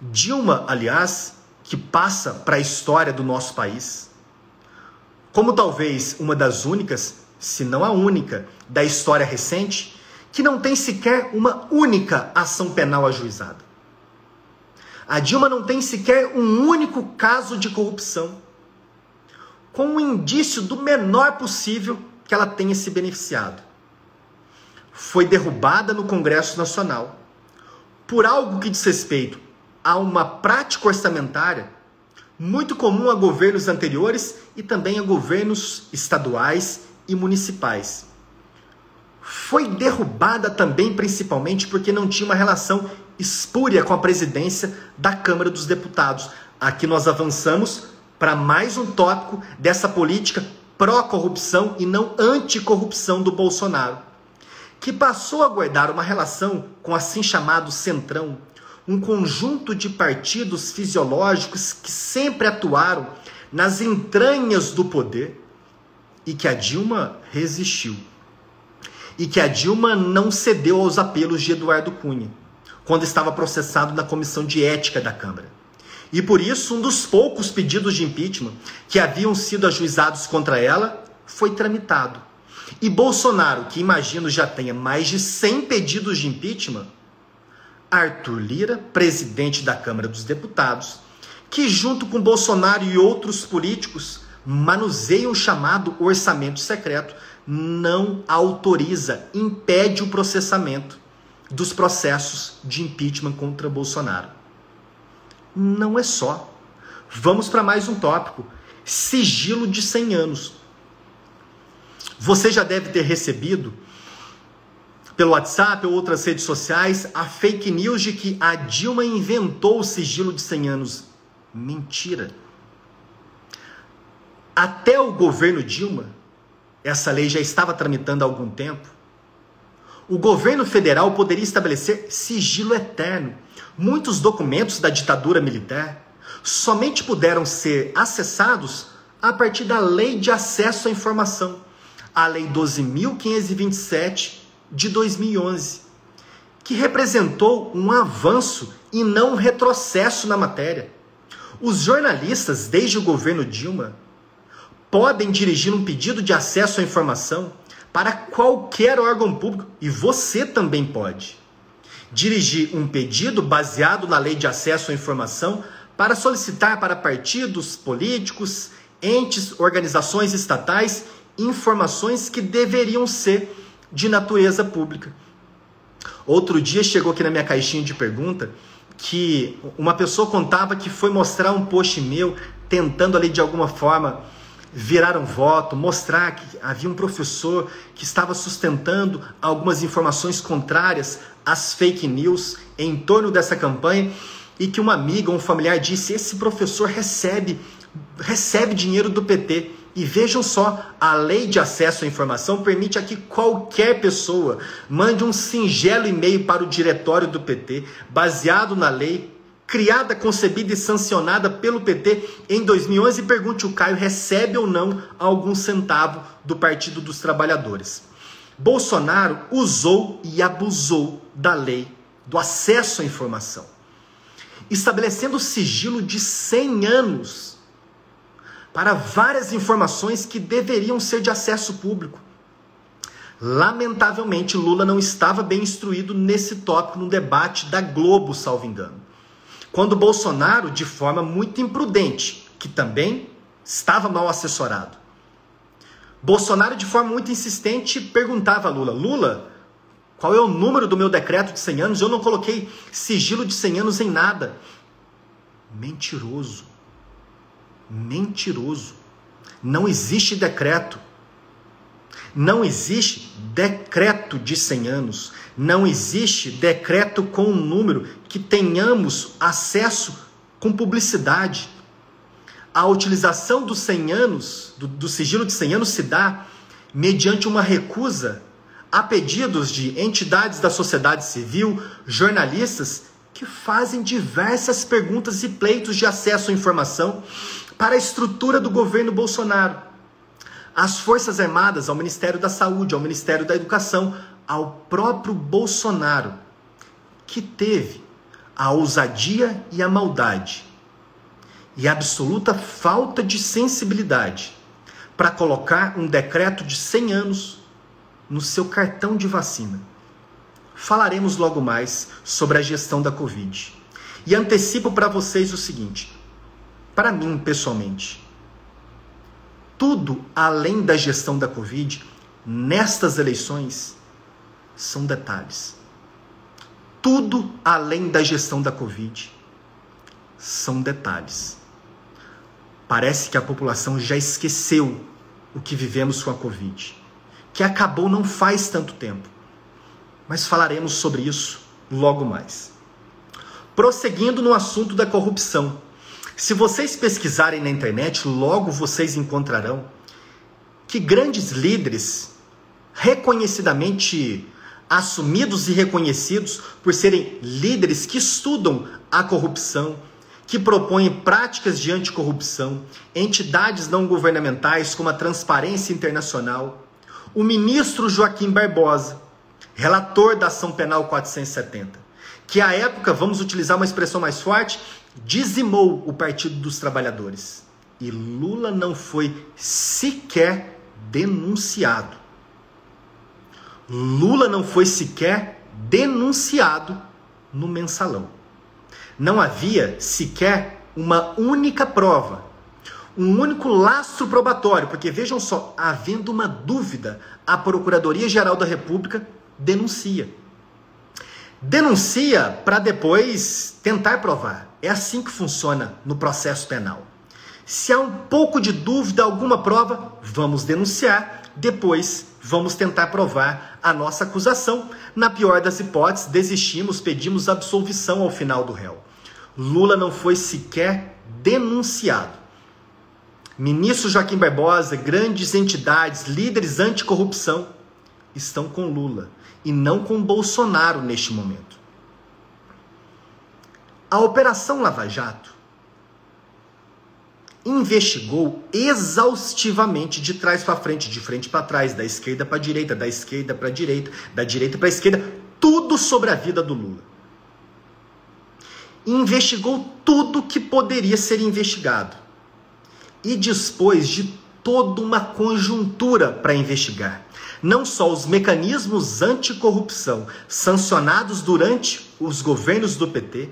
Dilma, aliás, que passa para a história do nosso país, como talvez uma das únicas, se não a única, da história recente, que não tem sequer uma única ação penal ajuizada. A Dilma não tem sequer um único caso de corrupção, com um indício do menor possível que ela tenha se beneficiado. Foi derrubada no Congresso Nacional por algo que diz respeito a uma prática orçamentária muito comum a governos anteriores e também a governos estaduais e municipais. Foi derrubada também principalmente porque não tinha uma relação espúria com a presidência da Câmara dos Deputados. Aqui nós avançamos para mais um tópico dessa política pró-corrupção e não anticorrupção do Bolsonaro, que passou a guardar uma relação com assim chamado centrão, um conjunto de partidos fisiológicos que sempre atuaram nas entranhas do poder e que a Dilma resistiu. E que a Dilma não cedeu aos apelos de Eduardo Cunha, quando estava processado na comissão de ética da Câmara. E por isso, um dos poucos pedidos de impeachment que haviam sido ajuizados contra ela foi tramitado. E Bolsonaro, que imagino já tenha mais de 100 pedidos de impeachment, Arthur Lira, presidente da Câmara dos Deputados, que junto com Bolsonaro e outros políticos manuseiam o chamado orçamento secreto, não autoriza, impede o processamento dos processos de impeachment contra Bolsonaro não é só. Vamos para mais um tópico: sigilo de 100 anos. Você já deve ter recebido pelo WhatsApp ou outras redes sociais a fake news de que a Dilma inventou o sigilo de 100 anos. Mentira. Até o governo Dilma, essa lei já estava tramitando há algum tempo. O governo federal poderia estabelecer sigilo eterno muitos documentos da ditadura militar somente puderam ser acessados a partir da Lei de Acesso à Informação, a Lei 12.527 de 2011, que representou um avanço e não um retrocesso na matéria. Os jornalistas, desde o governo Dilma, podem dirigir um pedido de acesso à informação para qualquer órgão público e você também pode dirigir um pedido baseado na lei de acesso à informação para solicitar para partidos políticos, entes, organizações estatais informações que deveriam ser de natureza pública. Outro dia chegou aqui na minha caixinha de pergunta que uma pessoa contava que foi mostrar um post meu tentando ali de alguma forma virar um voto, mostrar que havia um professor que estava sustentando algumas informações contrárias às fake news em torno dessa campanha e que uma amiga, um familiar disse: esse professor recebe recebe dinheiro do PT. E vejam só, a lei de acesso à informação permite a que qualquer pessoa mande um singelo e-mail para o diretório do PT, baseado na lei criada, concebida e sancionada pelo PT em 2011, pergunte o Caio, recebe ou não algum centavo do Partido dos Trabalhadores. Bolsonaro usou e abusou da lei do acesso à informação, estabelecendo sigilo de 100 anos para várias informações que deveriam ser de acesso público. Lamentavelmente, Lula não estava bem instruído nesse tópico no debate da Globo, salvo engano. Quando Bolsonaro, de forma muito imprudente, que também estava mal assessorado, Bolsonaro, de forma muito insistente, perguntava a Lula: Lula, qual é o número do meu decreto de 100 anos? Eu não coloquei sigilo de 100 anos em nada. Mentiroso. Mentiroso. Não existe decreto. Não existe decreto de 100 anos. Não existe decreto com um número que tenhamos acesso com publicidade. A utilização dos 100 anos, do, do sigilo de 100 anos, se dá mediante uma recusa a pedidos de entidades da sociedade civil, jornalistas, que fazem diversas perguntas e pleitos de acesso à informação para a estrutura do governo Bolsonaro. às Forças Armadas, ao Ministério da Saúde, ao Ministério da Educação, ao próprio Bolsonaro, que teve a ousadia e a maldade e a absoluta falta de sensibilidade para colocar um decreto de 100 anos no seu cartão de vacina. Falaremos logo mais sobre a gestão da Covid. E antecipo para vocês o seguinte: para mim, pessoalmente, tudo além da gestão da Covid, nestas eleições, são detalhes. Tudo além da gestão da Covid são detalhes. Parece que a população já esqueceu o que vivemos com a Covid, que acabou não faz tanto tempo. Mas falaremos sobre isso logo mais. Prosseguindo no assunto da corrupção. Se vocês pesquisarem na internet, logo vocês encontrarão que grandes líderes, reconhecidamente assumidos e reconhecidos por serem líderes que estudam a corrupção, que propõem práticas de anticorrupção, entidades não governamentais como a Transparência Internacional, o ministro Joaquim Barbosa, relator da Ação Penal 470, que à época, vamos utilizar uma expressão mais forte, dizimou o Partido dos Trabalhadores. E Lula não foi sequer denunciado. Lula não foi sequer denunciado no mensalão não havia sequer uma única prova, um único lastro probatório, porque vejam só, havendo uma dúvida, a Procuradoria-Geral da República denuncia. Denuncia para depois tentar provar. É assim que funciona no processo penal. Se há um pouco de dúvida, alguma prova, vamos denunciar, depois vamos tentar provar a nossa acusação. Na pior das hipóteses, desistimos, pedimos absolvição ao final do réu. Lula não foi sequer denunciado. Ministro Joaquim Barbosa, grandes entidades, líderes anticorrupção estão com Lula e não com Bolsonaro neste momento. A Operação Lava Jato investigou exaustivamente de trás para frente, de frente para trás, da esquerda para a direita, da esquerda para a direita, da direita para a esquerda, tudo sobre a vida do Lula investigou tudo que poderia ser investigado e dispôs de toda uma conjuntura para investigar. Não só os mecanismos anticorrupção sancionados durante os governos do PT,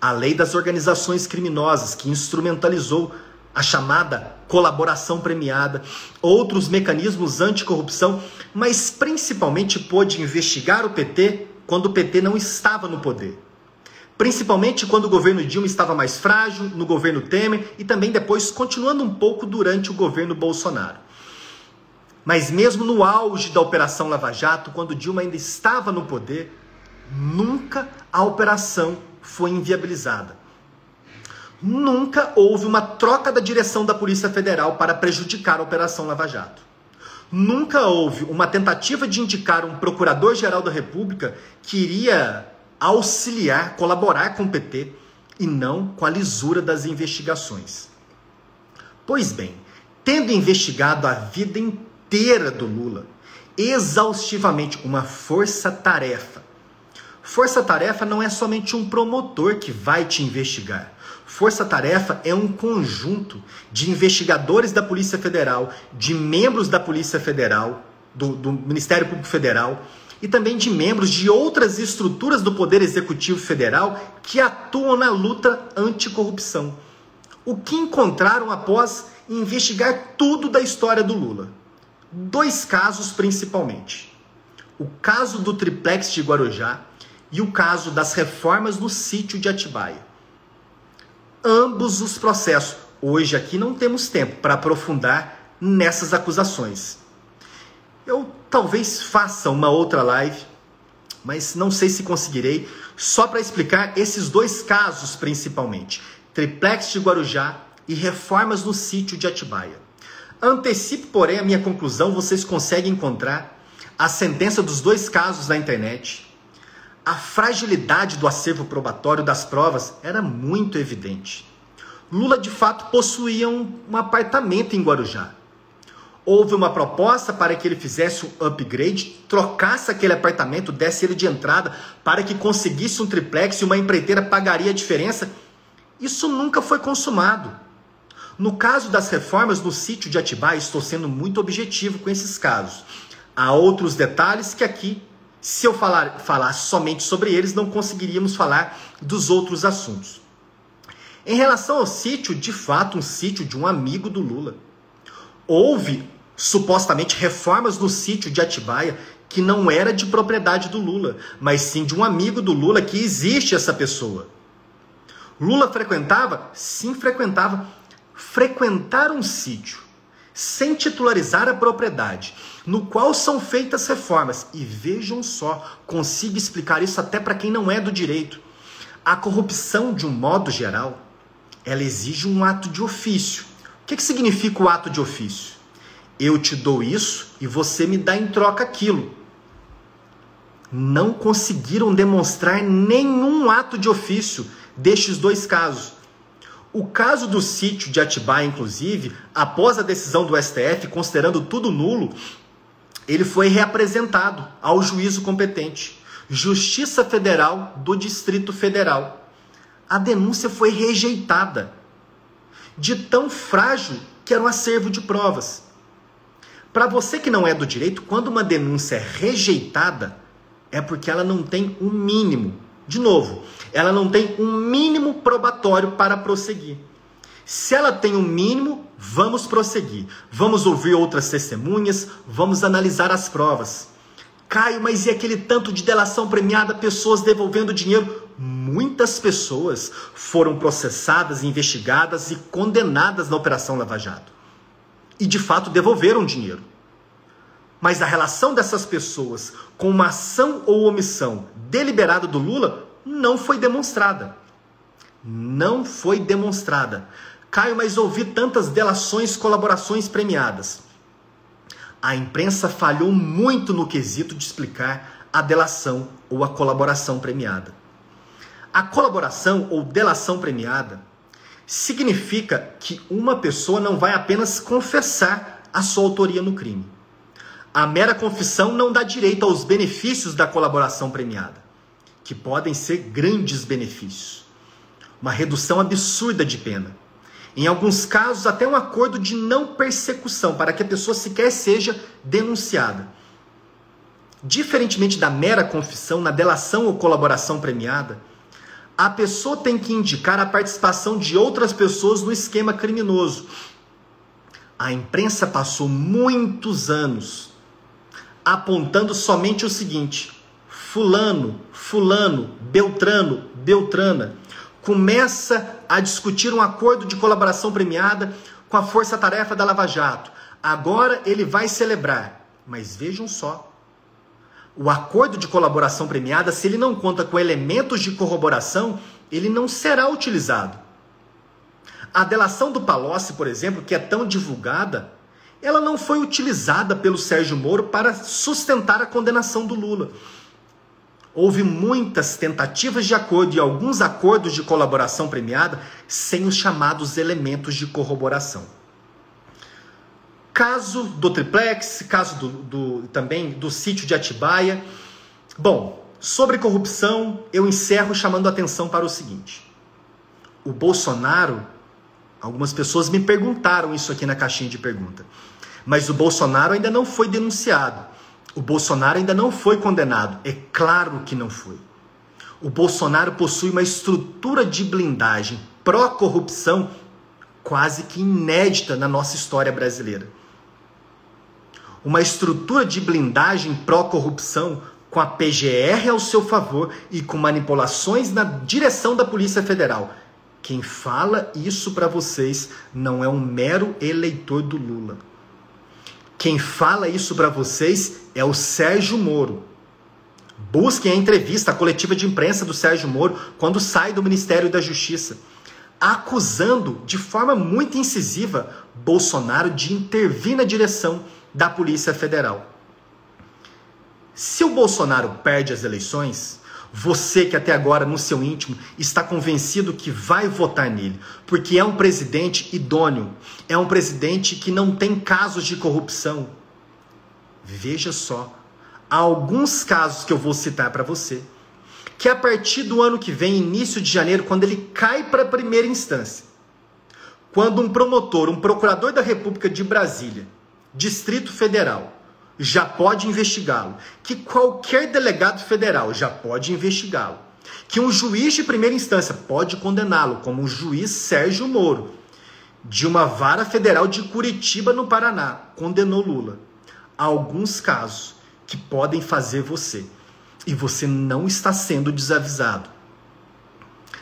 a lei das organizações criminosas que instrumentalizou a chamada colaboração premiada, outros mecanismos anticorrupção, mas principalmente pôde investigar o PT quando o PT não estava no poder principalmente quando o governo Dilma estava mais frágil, no governo Temer e também depois continuando um pouco durante o governo Bolsonaro. Mas mesmo no auge da Operação Lava Jato, quando Dilma ainda estava no poder, nunca a operação foi inviabilizada. Nunca houve uma troca da direção da Polícia Federal para prejudicar a Operação Lava Jato. Nunca houve uma tentativa de indicar um procurador-geral da República que iria auxiliar, colaborar com o PT e não com a lisura das investigações. Pois bem, tendo investigado a vida inteira do Lula, exaustivamente, uma força-tarefa. Força-tarefa não é somente um promotor que vai te investigar. Força-tarefa é um conjunto de investigadores da Polícia Federal, de membros da Polícia Federal, do, do Ministério Público Federal, e também de membros de outras estruturas do Poder Executivo Federal que atuam na luta anticorrupção. O que encontraram após investigar tudo da história do Lula? Dois casos principalmente. O caso do triplex de Guarujá e o caso das reformas no sítio de Atibaia. Ambos os processos. Hoje aqui não temos tempo para aprofundar nessas acusações. Eu talvez faça uma outra live, mas não sei se conseguirei, só para explicar esses dois casos principalmente: triplex de Guarujá e reformas no sítio de Atibaia. Antecipo, porém, a minha conclusão, vocês conseguem encontrar a sentença dos dois casos na internet. A fragilidade do acervo probatório das provas era muito evidente. Lula de fato possuía um, um apartamento em Guarujá Houve uma proposta para que ele fizesse um upgrade, trocasse aquele apartamento, desse ele de entrada, para que conseguisse um triplex e uma empreiteira pagaria a diferença. Isso nunca foi consumado. No caso das reformas no sítio de Atibaia, estou sendo muito objetivo com esses casos. Há outros detalhes que aqui, se eu falar, falar somente sobre eles, não conseguiríamos falar dos outros assuntos. Em relação ao sítio, de fato, um sítio de um amigo do Lula. Houve supostamente reformas no sítio de Atibaia que não era de propriedade do Lula, mas sim de um amigo do Lula que existe essa pessoa. Lula frequentava? Sim, frequentava frequentar um sítio sem titularizar a propriedade, no qual são feitas reformas. E vejam só, consigo explicar isso até para quem não é do direito. A corrupção, de um modo geral, ela exige um ato de ofício. O que, que significa o ato de ofício? Eu te dou isso e você me dá em troca aquilo. Não conseguiram demonstrar nenhum ato de ofício destes dois casos. O caso do sítio de Atibaia, inclusive, após a decisão do STF, considerando tudo nulo, ele foi reapresentado ao juízo competente, Justiça Federal do Distrito Federal. A denúncia foi rejeitada, de tão frágil que era um acervo de provas. Para você que não é do direito, quando uma denúncia é rejeitada, é porque ela não tem um mínimo de novo, ela não tem um mínimo probatório para prosseguir. Se ela tem um mínimo, vamos prosseguir. Vamos ouvir outras testemunhas, vamos analisar as provas. Caio, mas e aquele tanto de delação premiada, pessoas devolvendo dinheiro? Muitas pessoas foram processadas, investigadas e condenadas na Operação Lava Jato. E de fato devolveram dinheiro. Mas a relação dessas pessoas com uma ação ou omissão deliberada do Lula não foi demonstrada. Não foi demonstrada. Caio, mas ouvi tantas delações, colaborações premiadas. A imprensa falhou muito no quesito de explicar a delação ou a colaboração premiada. A colaboração ou delação premiada significa que uma pessoa não vai apenas confessar a sua autoria no crime a mera confissão não dá direito aos benefícios da colaboração premiada, que podem ser grandes benefícios. Uma redução absurda de pena. Em alguns casos, até um acordo de não persecução, para que a pessoa sequer seja denunciada. Diferentemente da mera confissão, na delação ou colaboração premiada, a pessoa tem que indicar a participação de outras pessoas no esquema criminoso. A imprensa passou muitos anos apontando somente o seguinte: Fulano, Fulano, Beltrano, Beltrana começa a discutir um acordo de colaboração premiada com a Força Tarefa da Lava Jato. Agora ele vai celebrar. Mas vejam só. O acordo de colaboração premiada, se ele não conta com elementos de corroboração, ele não será utilizado. A delação do Palocci, por exemplo, que é tão divulgada, ela não foi utilizada pelo Sérgio Moro para sustentar a condenação do Lula. Houve muitas tentativas de acordo e alguns acordos de colaboração premiada sem os chamados elementos de corroboração. Caso do triplex, caso do, do, também do sítio de Atibaia. Bom, sobre corrupção, eu encerro chamando a atenção para o seguinte: o Bolsonaro, algumas pessoas me perguntaram isso aqui na caixinha de pergunta. Mas o Bolsonaro ainda não foi denunciado. O Bolsonaro ainda não foi condenado. É claro que não foi. O Bolsonaro possui uma estrutura de blindagem pró-corrupção quase que inédita na nossa história brasileira. Uma estrutura de blindagem pró-corrupção com a PGR ao seu favor e com manipulações na direção da Polícia Federal. Quem fala isso para vocês não é um mero eleitor do Lula. Quem fala isso para vocês é o Sérgio Moro. Busquem a entrevista, a coletiva de imprensa do Sérgio Moro quando sai do Ministério da Justiça, acusando de forma muito incisiva Bolsonaro de intervir na direção da Polícia Federal. Se o Bolsonaro perde as eleições, Você que até agora, no seu íntimo, está convencido que vai votar nele, porque é um presidente idôneo, é um presidente que não tem casos de corrupção. Veja só, há alguns casos que eu vou citar para você, que a partir do ano que vem, início de janeiro, quando ele cai para a primeira instância, quando um promotor, um procurador da República de Brasília, Distrito Federal, já pode investigá-lo, que qualquer delegado federal já pode investigá-lo, que um juiz de primeira instância pode condená-lo, como o juiz Sérgio Moro, de uma vara federal de Curitiba, no Paraná, condenou Lula. Há alguns casos que podem fazer você e você não está sendo desavisado.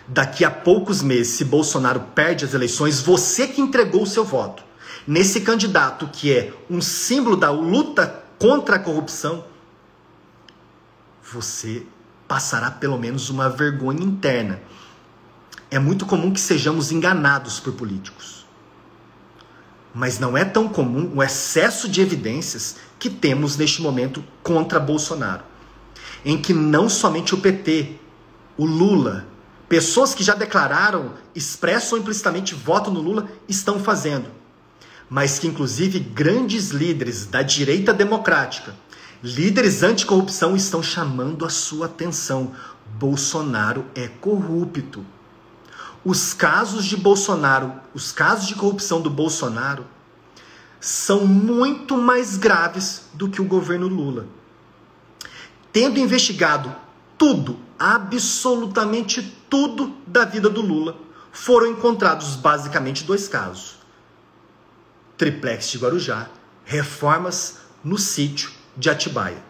Daqui a poucos meses, se Bolsonaro perde as eleições, você que entregou o seu voto nesse candidato que é um símbolo da luta contra a corrupção, você passará pelo menos uma vergonha interna. É muito comum que sejamos enganados por políticos. Mas não é tão comum o excesso de evidências que temos neste momento contra Bolsonaro. Em que não somente o PT, o Lula, pessoas que já declararam, expresso ou implicitamente voto no Lula, estão fazendo mas que inclusive grandes líderes da direita democrática, líderes anticorrupção estão chamando a sua atenção. Bolsonaro é corrupto. Os casos de Bolsonaro, os casos de corrupção do Bolsonaro são muito mais graves do que o governo Lula. Tendo investigado tudo, absolutamente tudo da vida do Lula, foram encontrados basicamente dois casos triplex de Guarujá, reformas no sítio de Atibaia.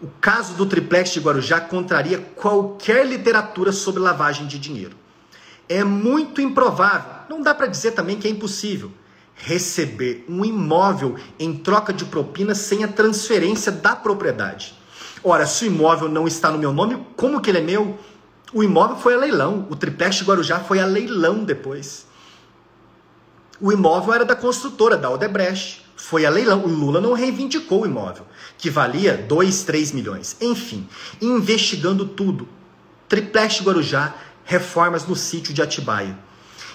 O caso do triplex de Guarujá contraria qualquer literatura sobre lavagem de dinheiro. É muito improvável, não dá para dizer também que é impossível, receber um imóvel em troca de propina sem a transferência da propriedade. Ora, se o imóvel não está no meu nome, como que ele é meu? O imóvel foi a leilão, o triplex de Guarujá foi a leilão depois. O imóvel era da construtora, da Odebrecht. Foi a leilão. O Lula não reivindicou o imóvel, que valia 2, 3 milhões. Enfim, investigando tudo. Triplex Guarujá, reformas no sítio de Atibaia.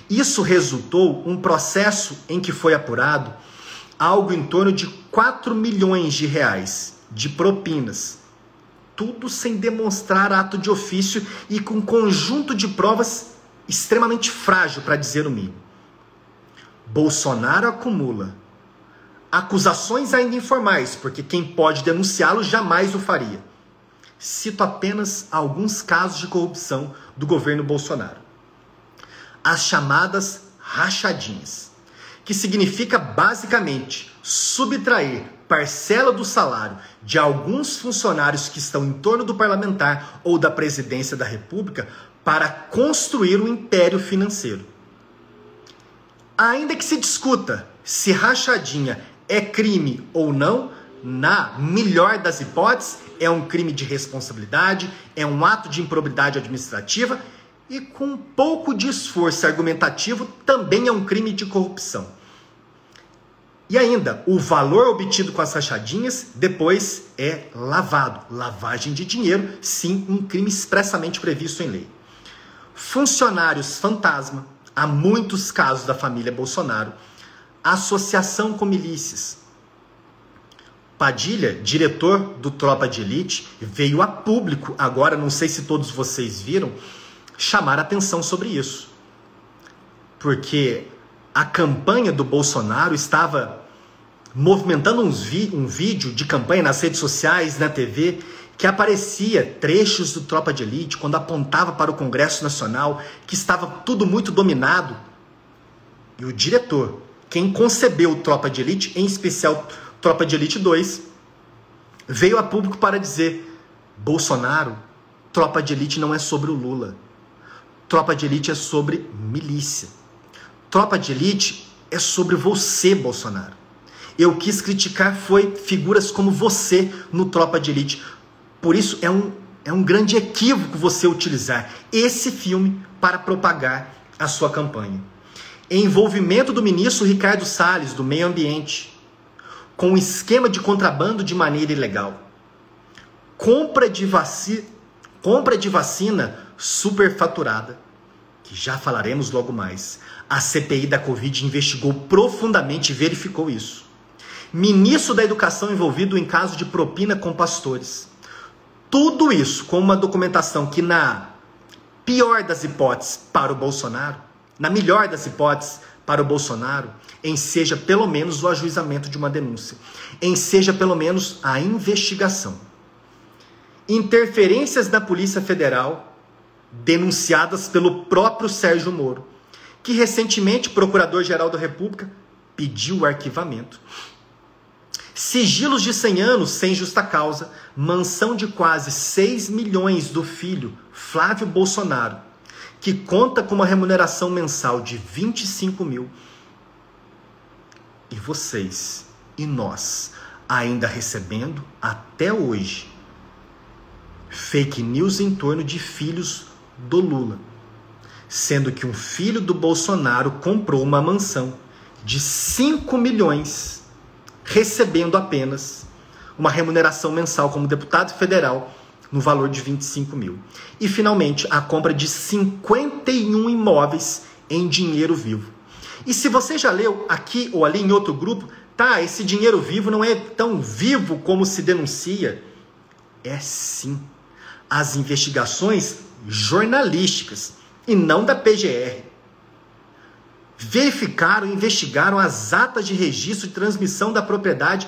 Isso resultou um processo em que foi apurado algo em torno de 4 milhões de reais de propinas. Tudo sem demonstrar ato de ofício e com conjunto de provas extremamente frágil, para dizer o mínimo. Bolsonaro acumula acusações ainda informais, porque quem pode denunciá-lo jamais o faria. Cito apenas alguns casos de corrupção do governo Bolsonaro. As chamadas rachadinhas, que significa basicamente subtrair parcela do salário de alguns funcionários que estão em torno do parlamentar ou da presidência da República para construir um império financeiro. Ainda que se discuta se rachadinha é crime ou não, na melhor das hipóteses, é um crime de responsabilidade, é um ato de improbidade administrativa e com um pouco de esforço argumentativo também é um crime de corrupção. E ainda, o valor obtido com as rachadinhas depois é lavado. Lavagem de dinheiro, sim, um crime expressamente previsto em lei. Funcionários fantasma, há muitos casos da família Bolsonaro. Associação com milícias. Padilha, diretor do Tropa de Elite, veio a público agora, não sei se todos vocês viram, chamar atenção sobre isso. Porque a campanha do Bolsonaro estava movimentando um vídeo de campanha nas redes sociais, na TV, que aparecia trechos do Tropa de Elite quando apontava para o Congresso Nacional que estava tudo muito dominado. E o diretor, quem concebeu Tropa de Elite, em especial Tropa de Elite 2, veio a público para dizer: Bolsonaro, Tropa de Elite não é sobre o Lula. Tropa de Elite é sobre milícia. Tropa de Elite é sobre você, Bolsonaro. Eu quis criticar foi figuras como você no Tropa de Elite, por isso é um, é um grande equívoco você utilizar esse filme para propagar a sua campanha. Envolvimento do ministro Ricardo Salles, do Meio Ambiente, com esquema de contrabando de maneira ilegal. Compra de, vaci... compra de vacina superfaturada, que já falaremos logo mais. A CPI da Covid investigou profundamente e verificou isso. Ministro da Educação envolvido em caso de propina com pastores. Tudo isso com uma documentação que, na pior das hipóteses, para o Bolsonaro, na melhor das hipóteses, para o Bolsonaro, enseja pelo menos o ajuizamento de uma denúncia, enseja pelo menos a investigação. Interferências da Polícia Federal denunciadas pelo próprio Sérgio Moro, que recentemente, procurador-geral da República, pediu o arquivamento. Sigilos de 100 anos sem justa causa, mansão de quase 6 milhões do filho Flávio Bolsonaro, que conta com uma remuneração mensal de 25 mil. E vocês e nós ainda recebendo até hoje fake news em torno de filhos do Lula, sendo que um filho do Bolsonaro comprou uma mansão de 5 milhões, recebendo apenas uma remuneração mensal como deputado federal no valor de 25 mil. E finalmente a compra de 51 imóveis em dinheiro vivo. E se você já leu aqui ou ali em outro grupo, tá, esse dinheiro vivo não é tão vivo como se denuncia. É sim. As investigações jornalísticas e não da PGR. Verificaram, investigaram as atas de registro de transmissão da propriedade,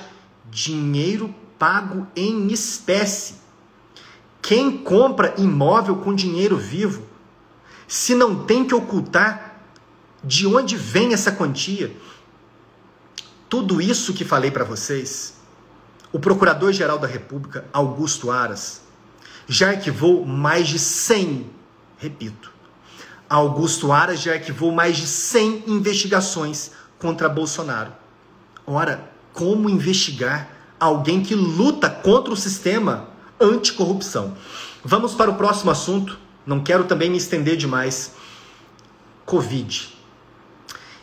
dinheiro pago em espécie. Quem compra imóvel com dinheiro vivo, se não tem que ocultar de onde vem essa quantia, tudo isso que falei para vocês, o Procurador-Geral da República, Augusto Aras, já arquivou mais de 100, repito, Augusto Aras já arquivou mais de 100 investigações contra Bolsonaro. Ora, como investigar alguém que luta contra o sistema anticorrupção? Vamos para o próximo assunto. Não quero também me estender demais. Covid.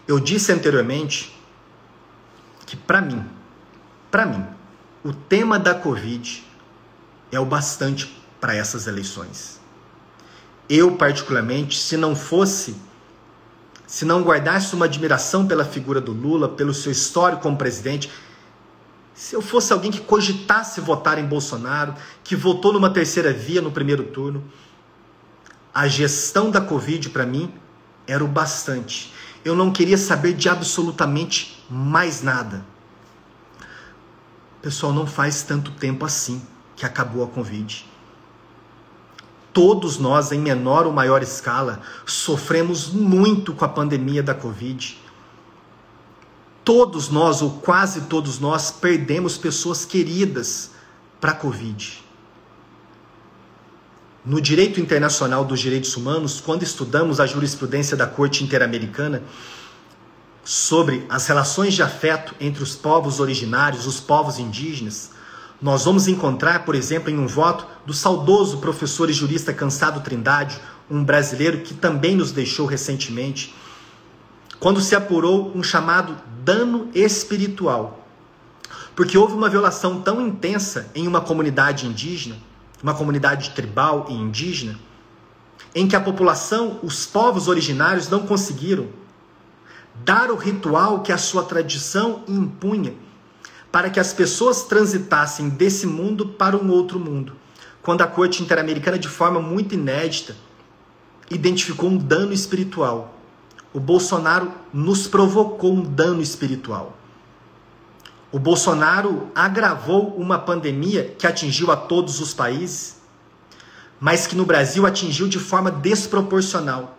Eu disse anteriormente que para mim, para mim, o tema da Covid é o bastante para essas eleições. Eu, particularmente, se não fosse, se não guardasse uma admiração pela figura do Lula, pelo seu histórico como presidente, se eu fosse alguém que cogitasse votar em Bolsonaro, que votou numa terceira via no primeiro turno, a gestão da Covid para mim era o bastante. Eu não queria saber de absolutamente mais nada. Pessoal, não faz tanto tempo assim que acabou a Covid todos nós, em menor ou maior escala, sofremos muito com a pandemia da Covid. Todos nós, ou quase todos nós, perdemos pessoas queridas para a Covid. No direito internacional dos direitos humanos, quando estudamos a jurisprudência da Corte Interamericana sobre as relações de afeto entre os povos originários, os povos indígenas, nós vamos encontrar, por exemplo, em um voto do saudoso professor e jurista Cansado Trindade, um brasileiro que também nos deixou recentemente, quando se apurou um chamado dano espiritual. Porque houve uma violação tão intensa em uma comunidade indígena, uma comunidade tribal e indígena, em que a população, os povos originários, não conseguiram dar o ritual que a sua tradição impunha para que as pessoas transitassem desse mundo para um outro mundo. Quando a Corte Interamericana, de forma muito inédita, identificou um dano espiritual. O Bolsonaro nos provocou um dano espiritual. O Bolsonaro agravou uma pandemia que atingiu a todos os países, mas que no Brasil atingiu de forma desproporcional.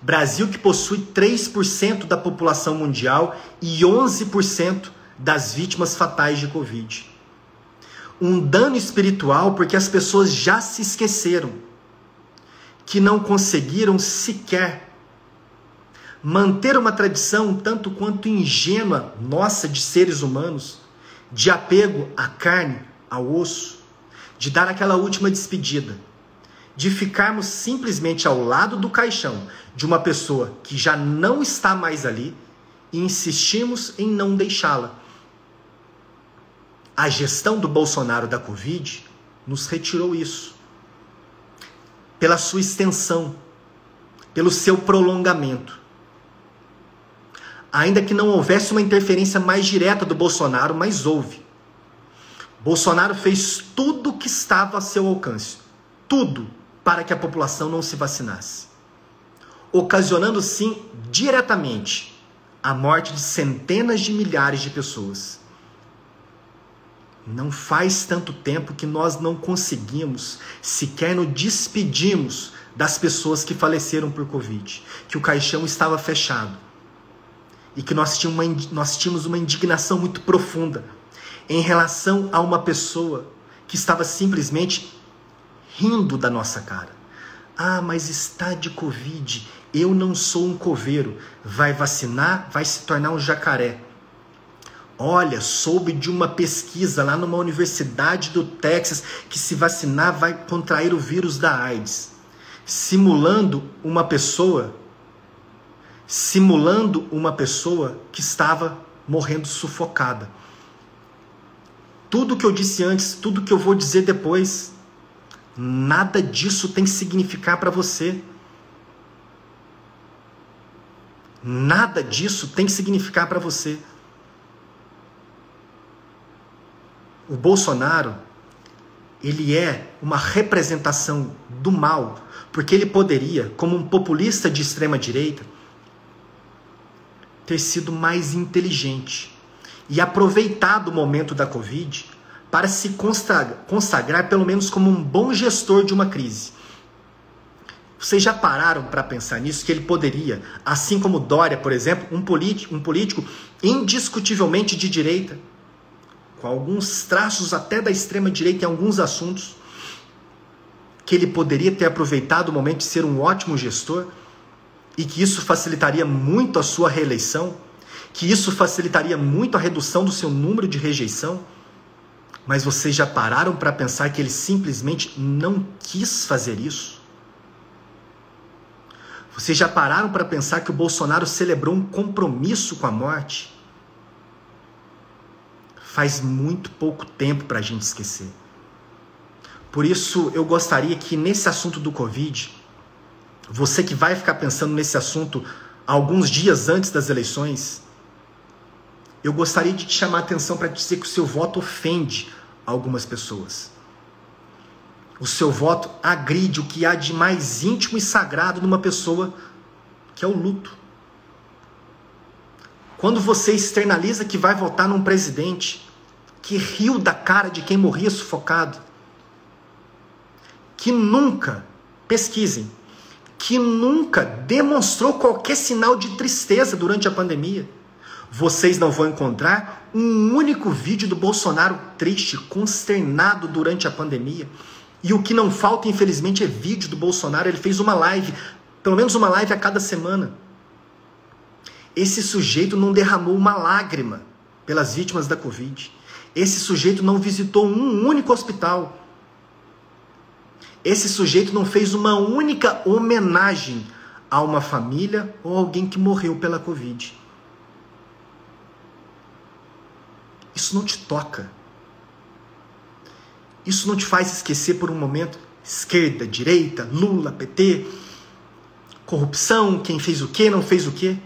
Brasil que possui 3% da população mundial e 11% das vítimas fatais de Covid. Um dano espiritual porque as pessoas já se esqueceram que não conseguiram sequer manter uma tradição tanto quanto ingênua nossa de seres humanos, de apego à carne, ao osso, de dar aquela última despedida, de ficarmos simplesmente ao lado do caixão de uma pessoa que já não está mais ali e insistimos em não deixá-la a gestão do Bolsonaro da Covid nos retirou isso. pela sua extensão, pelo seu prolongamento. Ainda que não houvesse uma interferência mais direta do Bolsonaro, mas houve. Bolsonaro fez tudo o que estava a seu alcance, tudo para que a população não se vacinasse, ocasionando sim diretamente a morte de centenas de milhares de pessoas. Não faz tanto tempo que nós não conseguimos sequer nos despedimos das pessoas que faleceram por Covid, que o caixão estava fechado e que nós tínhamos uma, nós tínhamos uma indignação muito profunda em relação a uma pessoa que estava simplesmente rindo da nossa cara. Ah, mas está de Covid. Eu não sou um coveiro. Vai vacinar, vai se tornar um jacaré. Olha, soube de uma pesquisa lá numa universidade do Texas que se vacinar vai contrair o vírus da AIDS, simulando uma pessoa simulando uma pessoa que estava morrendo sufocada. Tudo que eu disse antes, tudo que eu vou dizer depois, nada disso tem que significar para você. Nada disso tem que significar para você. O Bolsonaro, ele é uma representação do mal, porque ele poderia, como um populista de extrema direita, ter sido mais inteligente e aproveitado o momento da Covid para se consagrar, pelo menos como um bom gestor de uma crise. Vocês já pararam para pensar nisso? Que ele poderia, assim como Dória, por exemplo, um um político indiscutivelmente de direita, com alguns traços até da extrema direita em alguns assuntos, que ele poderia ter aproveitado o momento de ser um ótimo gestor e que isso facilitaria muito a sua reeleição? que isso facilitaria muito a redução do seu número de rejeição, mas vocês já pararam para pensar que ele simplesmente não quis fazer isso? Vocês já pararam para pensar que o Bolsonaro celebrou um compromisso com a morte? Faz muito pouco tempo para a gente esquecer. Por isso, eu gostaria que nesse assunto do Covid, você que vai ficar pensando nesse assunto alguns dias antes das eleições, eu gostaria de te chamar a atenção para dizer que o seu voto ofende algumas pessoas. O seu voto agride o que há de mais íntimo e sagrado numa pessoa, que é o luto. Quando você externaliza que vai votar num presidente que riu da cara de quem morria sufocado, que nunca, pesquisem, que nunca demonstrou qualquer sinal de tristeza durante a pandemia vocês não vão encontrar um único vídeo do Bolsonaro triste, consternado durante a pandemia. E o que não falta, infelizmente, é vídeo do Bolsonaro. Ele fez uma live, pelo menos uma live a cada semana. Esse sujeito não derramou uma lágrima pelas vítimas da Covid. Esse sujeito não visitou um único hospital. Esse sujeito não fez uma única homenagem a uma família ou alguém que morreu pela Covid. Isso não te toca. Isso não te faz esquecer por um momento esquerda, direita, Lula, PT, corrupção, quem fez o que, não fez o que.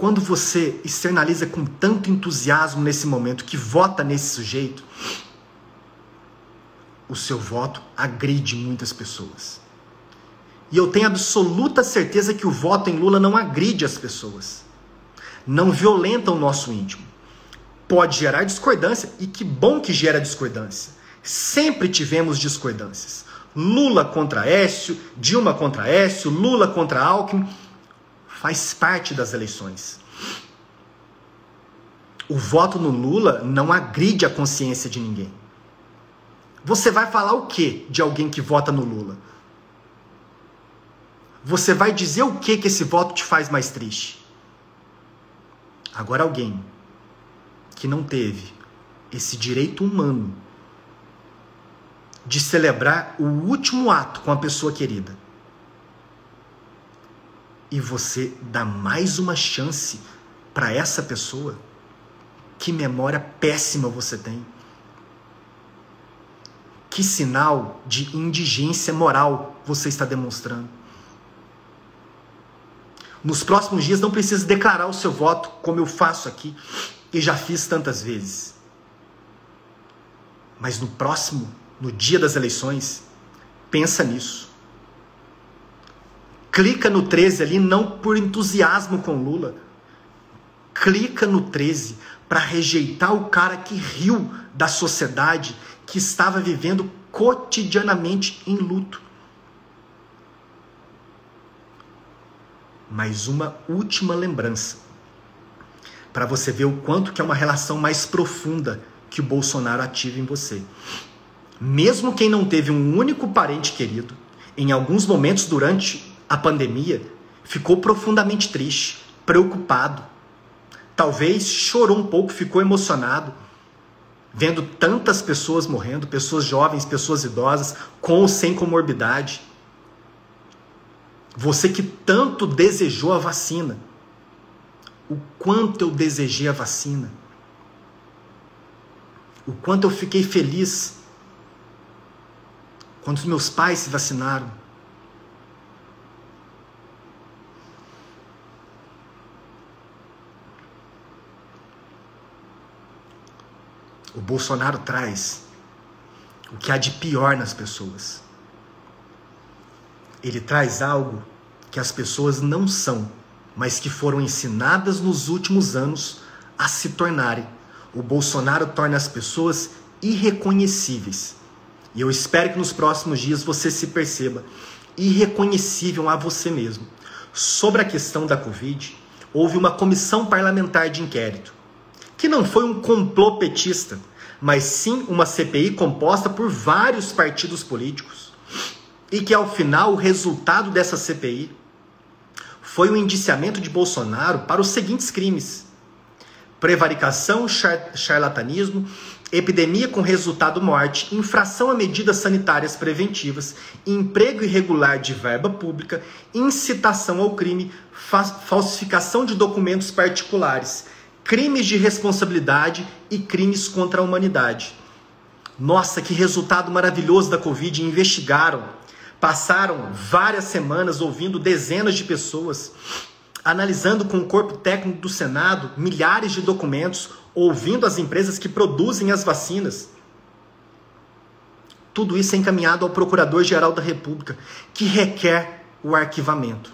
Quando você externaliza com tanto entusiasmo nesse momento que vota nesse sujeito, o seu voto agride muitas pessoas. E eu tenho absoluta certeza que o voto em Lula não agride as pessoas não violenta o nosso íntimo. Pode gerar discordância, e que bom que gera discordância. Sempre tivemos discordâncias. Lula contra Écio, Dilma contra Écio, Lula contra Alckmin, faz parte das eleições. O voto no Lula não agride a consciência de ninguém. Você vai falar o que de alguém que vota no Lula? Você vai dizer o que que esse voto te faz mais triste? Agora, alguém que não teve esse direito humano de celebrar o último ato com a pessoa querida e você dá mais uma chance para essa pessoa, que memória péssima você tem. Que sinal de indigência moral você está demonstrando? Nos próximos dias não precisa declarar o seu voto, como eu faço aqui e já fiz tantas vezes. Mas no próximo, no dia das eleições, pensa nisso. Clica no 13 ali, não por entusiasmo com Lula. Clica no 13 para rejeitar o cara que riu da sociedade que estava vivendo cotidianamente em luto. Mais uma última lembrança para você ver o quanto que é uma relação mais profunda que o Bolsonaro ativa em você. Mesmo quem não teve um único parente querido, em alguns momentos durante a pandemia, ficou profundamente triste, preocupado. Talvez chorou um pouco, ficou emocionado, vendo tantas pessoas morrendo, pessoas jovens, pessoas idosas, com ou sem comorbidade. Você que tanto desejou a vacina, o quanto eu desejei a vacina, o quanto eu fiquei feliz quando os meus pais se vacinaram. O Bolsonaro traz o que há de pior nas pessoas. Ele traz algo que as pessoas não são mas que foram ensinadas nos últimos anos a se tornarem. O Bolsonaro torna as pessoas irreconhecíveis. E eu espero que nos próximos dias você se perceba irreconhecível a você mesmo. Sobre a questão da Covid, houve uma comissão parlamentar de inquérito, que não foi um complô petista, mas sim uma CPI composta por vários partidos políticos. E que ao final o resultado dessa CPI foi o indiciamento de Bolsonaro para os seguintes crimes: prevaricação, char charlatanismo, epidemia com resultado morte, infração a medidas sanitárias preventivas, emprego irregular de verba pública, incitação ao crime, fa falsificação de documentos particulares, crimes de responsabilidade e crimes contra a humanidade. Nossa, que resultado maravilhoso da Covid! Investigaram Passaram várias semanas ouvindo dezenas de pessoas, analisando com o corpo técnico do Senado milhares de documentos, ouvindo as empresas que produzem as vacinas. Tudo isso é encaminhado ao Procurador-Geral da República, que requer o arquivamento.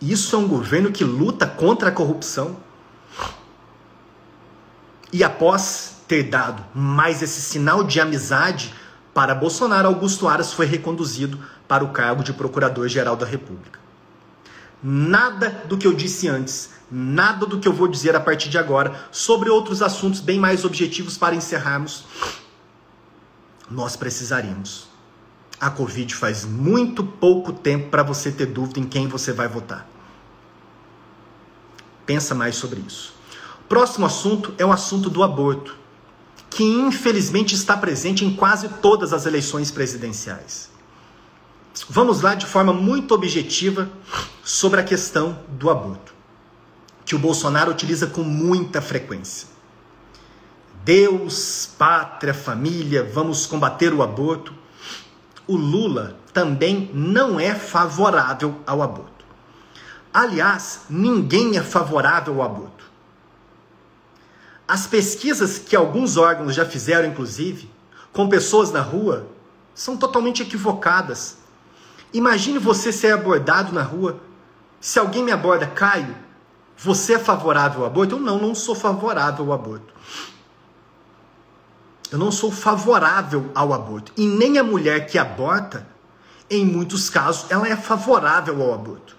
Isso é um governo que luta contra a corrupção. E após ter dado mais esse sinal de amizade para Bolsonaro, Augusto Aras foi reconduzido para o cargo de Procurador-Geral da República. Nada do que eu disse antes, nada do que eu vou dizer a partir de agora sobre outros assuntos bem mais objetivos para encerrarmos, nós precisaríamos. A Covid faz muito pouco tempo para você ter dúvida em quem você vai votar. Pensa mais sobre isso. Próximo assunto é o assunto do aborto que infelizmente está presente em quase todas as eleições presidenciais. Vamos lá de forma muito objetiva sobre a questão do aborto, que o Bolsonaro utiliza com muita frequência. Deus, pátria, família, vamos combater o aborto. O Lula também não é favorável ao aborto. Aliás, ninguém é favorável ao aborto. As pesquisas que alguns órgãos já fizeram, inclusive, com pessoas na rua, são totalmente equivocadas. Imagine você ser abordado na rua. Se alguém me aborda, Caio, você é favorável ao aborto? Eu não, não sou favorável ao aborto. Eu não sou favorável ao aborto. E nem a mulher que aborta, em muitos casos, ela é favorável ao aborto.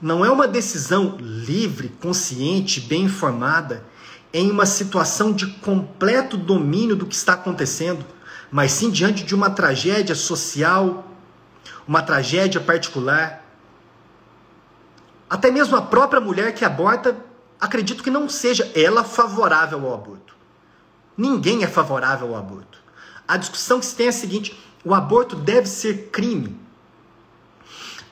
Não é uma decisão livre, consciente, bem informada, em uma situação de completo domínio do que está acontecendo, mas sim diante de uma tragédia social, uma tragédia particular. Até mesmo a própria mulher que aborta, acredito que não seja ela favorável ao aborto. Ninguém é favorável ao aborto. A discussão que se tem é a seguinte: o aborto deve ser crime.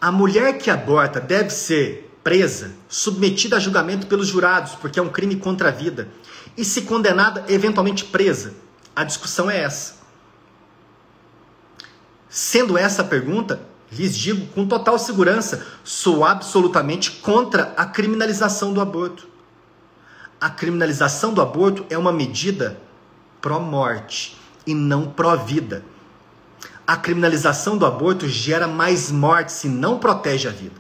A mulher que aborta deve ser presa, submetida a julgamento pelos jurados, porque é um crime contra a vida, e se condenada, eventualmente presa. A discussão é essa. Sendo essa a pergunta, lhes digo com total segurança: sou absolutamente contra a criminalização do aborto. A criminalização do aborto é uma medida pró-morte e não pró-vida. A criminalização do aborto gera mais mortes e não protege a vida.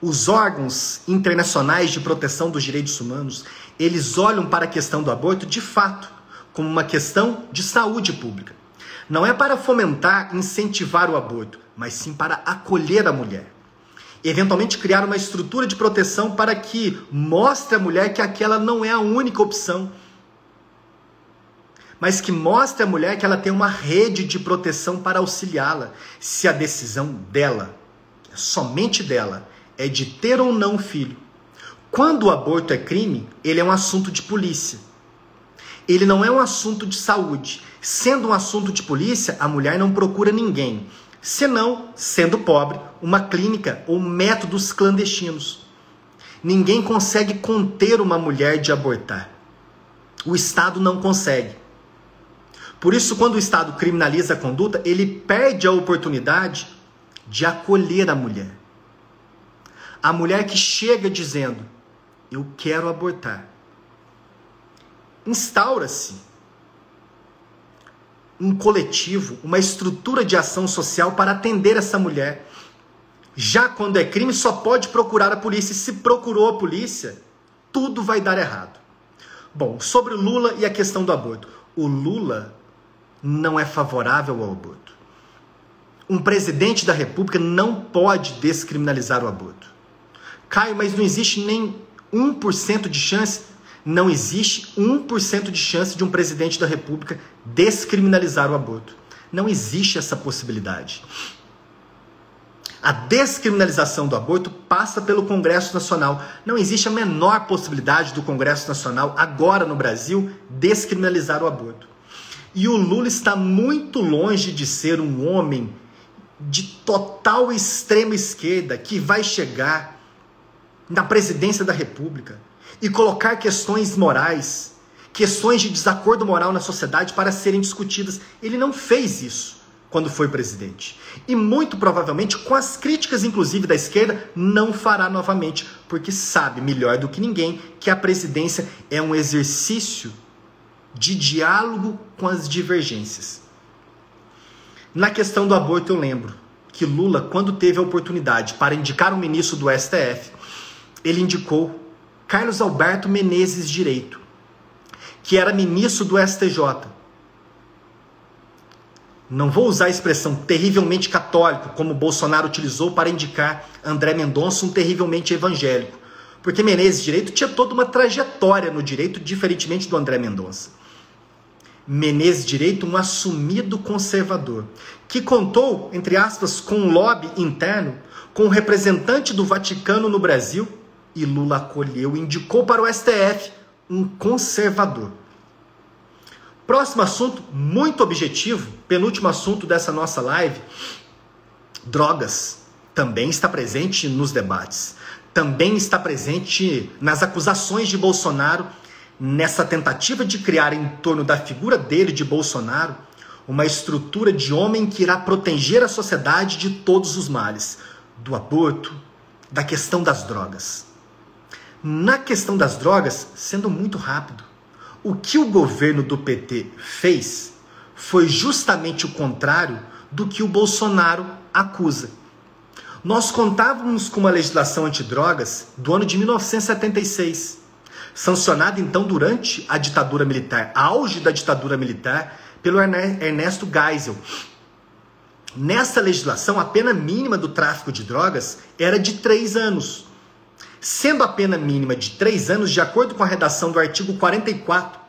Os órgãos internacionais de proteção dos direitos humanos, eles olham para a questão do aborto de fato como uma questão de saúde pública. Não é para fomentar, incentivar o aborto, mas sim para acolher a mulher. Eventualmente criar uma estrutura de proteção para que mostre à mulher que aquela não é a única opção, mas que mostre à mulher que ela tem uma rede de proteção para auxiliá-la, se a decisão dela, somente dela, é de ter ou não filho. Quando o aborto é crime, ele é um assunto de polícia. Ele não é um assunto de saúde. Sendo um assunto de polícia, a mulher não procura ninguém, senão, sendo pobre, uma clínica ou métodos clandestinos. Ninguém consegue conter uma mulher de abortar. O Estado não consegue. Por isso, quando o Estado criminaliza a conduta, ele perde a oportunidade de acolher a mulher. A mulher que chega dizendo: Eu quero abortar. Instaura-se um coletivo, uma estrutura de ação social para atender essa mulher. Já quando é crime, só pode procurar a polícia. E se procurou a polícia, tudo vai dar errado. Bom, sobre o Lula e a questão do aborto. O Lula não é favorável ao aborto. Um presidente da República não pode descriminalizar o aborto. Caio, mas não existe nem 1% de chance. Não existe 1% de chance de um presidente da República descriminalizar o aborto. Não existe essa possibilidade. A descriminalização do aborto passa pelo Congresso Nacional. Não existe a menor possibilidade do Congresso Nacional, agora no Brasil, descriminalizar o aborto. E o Lula está muito longe de ser um homem de total extrema esquerda que vai chegar na presidência da República e colocar questões morais, questões de desacordo moral na sociedade para serem discutidas. Ele não fez isso quando foi presidente. E muito provavelmente, com as críticas inclusive da esquerda, não fará novamente, porque sabe melhor do que ninguém que a presidência é um exercício de diálogo com as divergências. Na questão do aborto, eu lembro que Lula, quando teve a oportunidade para indicar um ministro do STF, ele indicou Carlos Alberto Menezes Direito, que era ministro do STJ. Não vou usar a expressão terrivelmente católico, como Bolsonaro utilizou para indicar André Mendonça um terrivelmente evangélico, porque Menezes Direito tinha toda uma trajetória no direito, diferentemente do André Mendonça. Menezes Direito, um assumido conservador, que contou, entre aspas, com um lobby interno, com um representante do Vaticano no Brasil e Lula acolheu e indicou para o STF um conservador. Próximo assunto, muito objetivo, penúltimo assunto dessa nossa live: drogas. Também está presente nos debates. Também está presente nas acusações de Bolsonaro, nessa tentativa de criar em torno da figura dele, de Bolsonaro, uma estrutura de homem que irá proteger a sociedade de todos os males, do aborto, da questão das drogas. Na questão das drogas, sendo muito rápido, o que o governo do PT fez foi justamente o contrário do que o Bolsonaro acusa. Nós contávamos com uma legislação antidrogas do ano de 1976, sancionada então durante a ditadura militar, auge da ditadura militar, pelo Ernesto Geisel. Nessa legislação, a pena mínima do tráfico de drogas era de três anos sendo a pena mínima de três anos, de acordo com a redação do artigo 44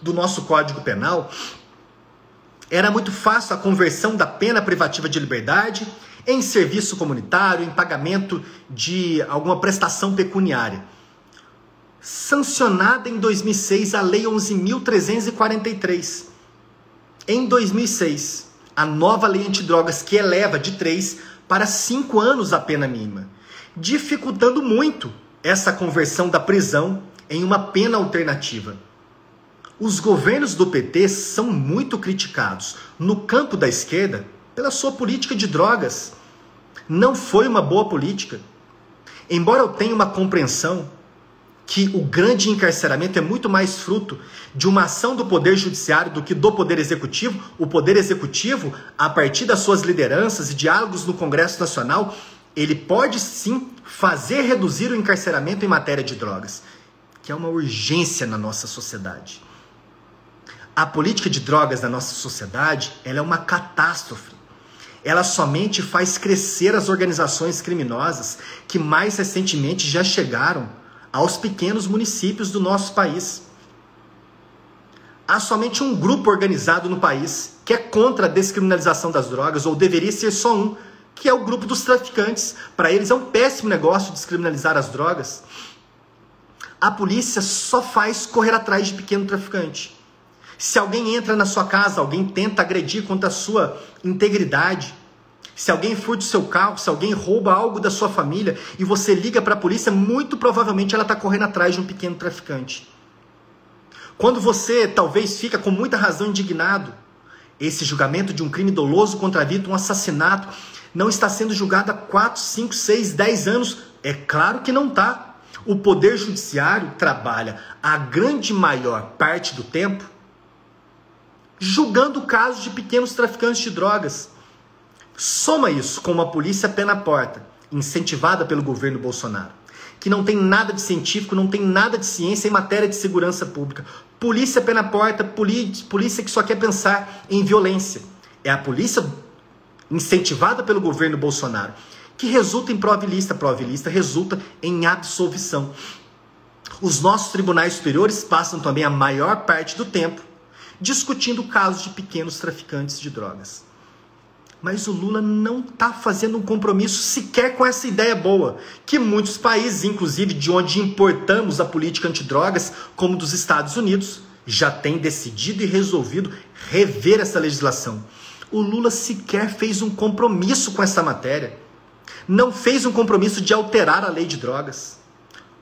do nosso Código Penal, era muito fácil a conversão da pena privativa de liberdade em serviço comunitário, em pagamento de alguma prestação pecuniária. Sancionada em 2006 a Lei 11.343. Em 2006, a nova lei antidrogas que eleva de 3 para 5 anos a pena mínima, dificultando muito essa conversão da prisão em uma pena alternativa. Os governos do PT são muito criticados no campo da esquerda pela sua política de drogas. Não foi uma boa política. Embora eu tenha uma compreensão que o grande encarceramento é muito mais fruto de uma ação do Poder Judiciário do que do Poder Executivo. O Poder Executivo, a partir das suas lideranças e diálogos no Congresso Nacional, ele pode sim fazer reduzir o encarceramento em matéria de drogas, que é uma urgência na nossa sociedade. A política de drogas na nossa sociedade ela é uma catástrofe. Ela somente faz crescer as organizações criminosas que mais recentemente já chegaram aos pequenos municípios do nosso país. Há somente um grupo organizado no país que é contra a descriminalização das drogas, ou deveria ser só um, que é o grupo dos traficantes. Para eles é um péssimo negócio descriminalizar as drogas. A polícia só faz correr atrás de pequeno traficante. Se alguém entra na sua casa, alguém tenta agredir contra a sua integridade, se alguém furta o seu carro, se alguém rouba algo da sua família e você liga para a polícia, muito provavelmente ela está correndo atrás de um pequeno traficante. Quando você talvez fica com muita razão indignado, esse julgamento de um crime doloso contra a vida, um assassinato, não está sendo julgado há 4, 5, 6, 10 anos. É claro que não está. O Poder Judiciário trabalha a grande maior parte do tempo julgando casos de pequenos traficantes de drogas. Soma isso com uma polícia pé na porta, incentivada pelo governo Bolsonaro, que não tem nada de científico, não tem nada de ciência em matéria de segurança pública. Polícia pé na porta, polícia que só quer pensar em violência. É a polícia incentivada pelo governo Bolsonaro que resulta em prova ilícita, prova ilícita resulta em absolvição. Os nossos tribunais superiores passam também a maior parte do tempo discutindo casos de pequenos traficantes de drogas. Mas o Lula não está fazendo um compromisso sequer com essa ideia boa, que muitos países, inclusive de onde importamos a política antidrogas, como dos Estados Unidos, já têm decidido e resolvido rever essa legislação. O Lula sequer fez um compromisso com essa matéria. Não fez um compromisso de alterar a lei de drogas.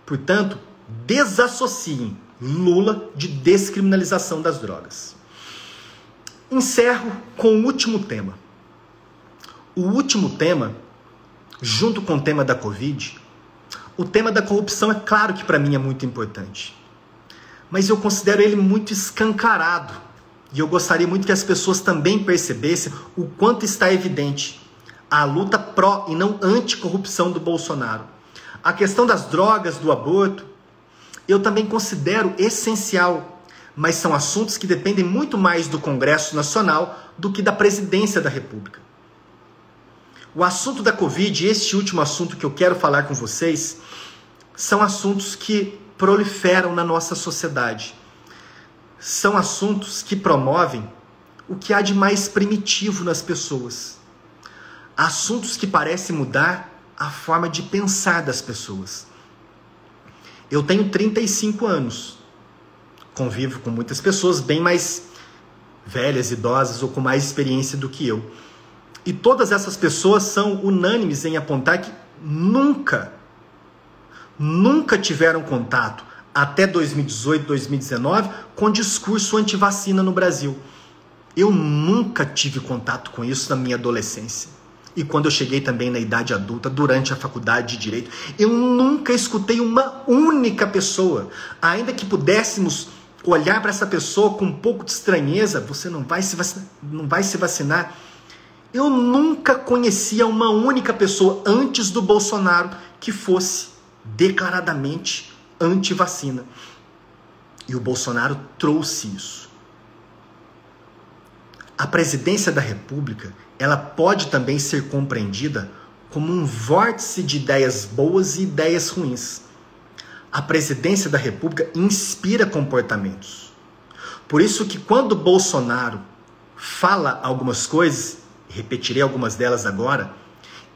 Portanto, desassociem Lula de descriminalização das drogas. Encerro com o último tema. O último tema, junto com o tema da Covid, o tema da corrupção é claro que para mim é muito importante. Mas eu considero ele muito escancarado. E eu gostaria muito que as pessoas também percebessem o quanto está evidente a luta pró e não anticorrupção do Bolsonaro. A questão das drogas, do aborto, eu também considero essencial, mas são assuntos que dependem muito mais do Congresso Nacional do que da presidência da República. O assunto da Covid, este último assunto que eu quero falar com vocês, são assuntos que proliferam na nossa sociedade. São assuntos que promovem o que há de mais primitivo nas pessoas. Assuntos que parecem mudar a forma de pensar das pessoas. Eu tenho 35 anos. Convivo com muitas pessoas bem mais velhas, idosas ou com mais experiência do que eu. E todas essas pessoas são unânimes em apontar que nunca, nunca tiveram contato até 2018, 2019 com discurso anti-vacina no Brasil. Eu nunca tive contato com isso na minha adolescência. E quando eu cheguei também na idade adulta, durante a faculdade de direito, eu nunca escutei uma única pessoa, ainda que pudéssemos olhar para essa pessoa com um pouco de estranheza, você não vai se vacinar, não vai se vacinar eu nunca conhecia uma única pessoa antes do Bolsonaro que fosse declaradamente anti-vacina. E o Bolsonaro trouxe isso. A presidência da República, ela pode também ser compreendida como um vórtice de ideias boas e ideias ruins. A presidência da República inspira comportamentos. Por isso que quando Bolsonaro fala algumas coisas, repetirei algumas delas agora,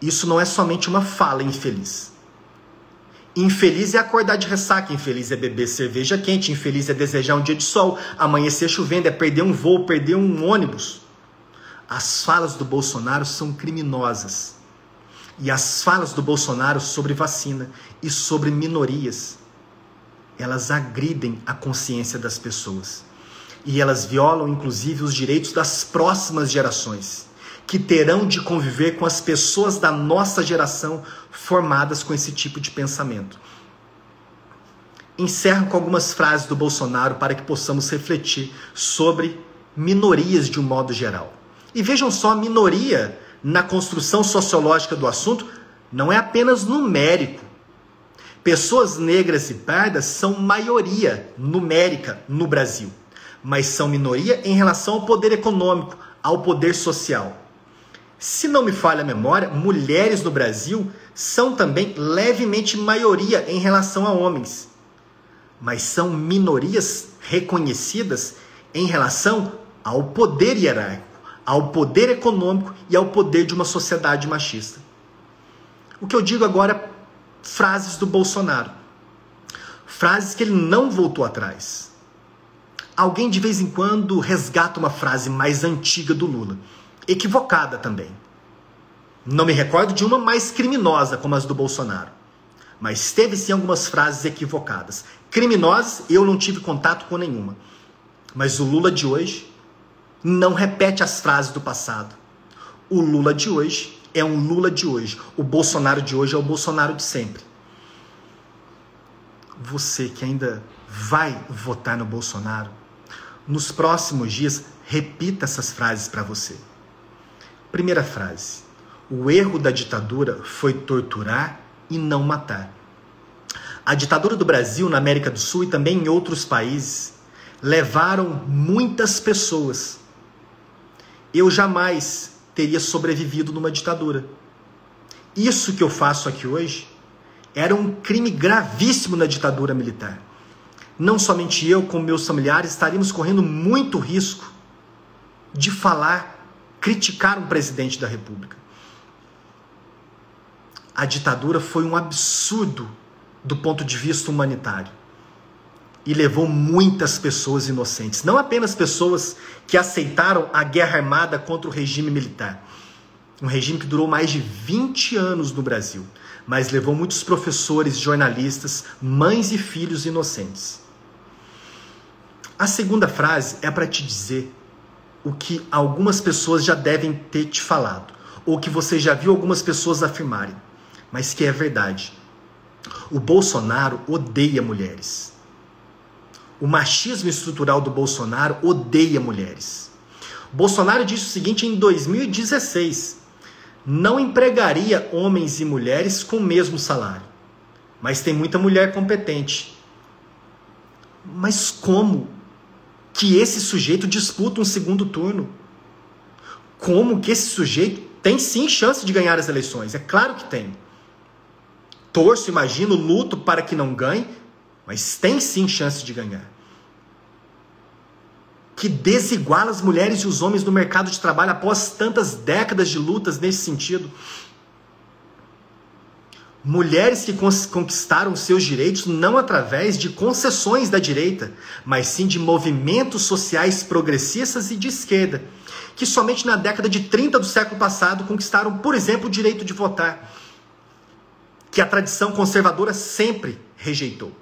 isso não é somente uma fala infeliz. Infeliz é acordar de ressaca, infeliz é beber cerveja quente, infeliz é desejar um dia de sol, amanhecer chovendo, é perder um voo, perder um ônibus. As falas do Bolsonaro são criminosas. E as falas do Bolsonaro sobre vacina e sobre minorias, elas agridem a consciência das pessoas. E elas violam inclusive os direitos das próximas gerações, que terão de conviver com as pessoas da nossa geração formadas com esse tipo de pensamento. Encerro com algumas frases do Bolsonaro para que possamos refletir sobre minorias de um modo geral. E vejam só, a minoria na construção sociológica do assunto não é apenas numérico. Pessoas negras e pardas são maioria numérica no Brasil, mas são minoria em relação ao poder econômico, ao poder social. Se não me falha a memória, mulheres no Brasil são também levemente maioria em relação a homens, mas são minorias reconhecidas em relação ao poder hierárquico, ao poder econômico e ao poder de uma sociedade machista. O que eu digo agora, frases do Bolsonaro. Frases que ele não voltou atrás. Alguém de vez em quando resgata uma frase mais antiga do Lula, equivocada também. Não me recordo de uma mais criminosa como as do Bolsonaro. Mas teve sim algumas frases equivocadas. Criminosas, eu não tive contato com nenhuma. Mas o Lula de hoje não repete as frases do passado. O Lula de hoje é um Lula de hoje. O Bolsonaro de hoje é o Bolsonaro de sempre. Você que ainda vai votar no Bolsonaro, nos próximos dias, repita essas frases para você. Primeira frase: O erro da ditadura foi torturar e não matar. A ditadura do Brasil, na América do Sul e também em outros países, levaram muitas pessoas. Eu jamais teria sobrevivido numa ditadura. Isso que eu faço aqui hoje era um crime gravíssimo na ditadura militar. Não somente eu, como meus familiares, estaríamos correndo muito risco de falar, criticar um presidente da República. A ditadura foi um absurdo do ponto de vista humanitário e levou muitas pessoas inocentes, não apenas pessoas que aceitaram a guerra armada contra o regime militar. Um regime que durou mais de 20 anos no Brasil, mas levou muitos professores, jornalistas, mães e filhos inocentes. A segunda frase é para te dizer o que algumas pessoas já devem ter te falado, ou que você já viu algumas pessoas afirmarem, mas que é verdade. O Bolsonaro odeia mulheres. O machismo estrutural do Bolsonaro odeia mulheres. Bolsonaro disse o seguinte em 2016: não empregaria homens e mulheres com o mesmo salário. Mas tem muita mulher competente. Mas como que esse sujeito disputa um segundo turno? Como que esse sujeito tem sim chance de ganhar as eleições? É claro que tem. Torço, imagino, luto para que não ganhe, mas tem sim chance de ganhar. Que desiguala as mulheres e os homens no mercado de trabalho após tantas décadas de lutas nesse sentido. Mulheres que conquistaram seus direitos não através de concessões da direita, mas sim de movimentos sociais progressistas e de esquerda, que somente na década de 30 do século passado conquistaram, por exemplo, o direito de votar, que a tradição conservadora sempre rejeitou.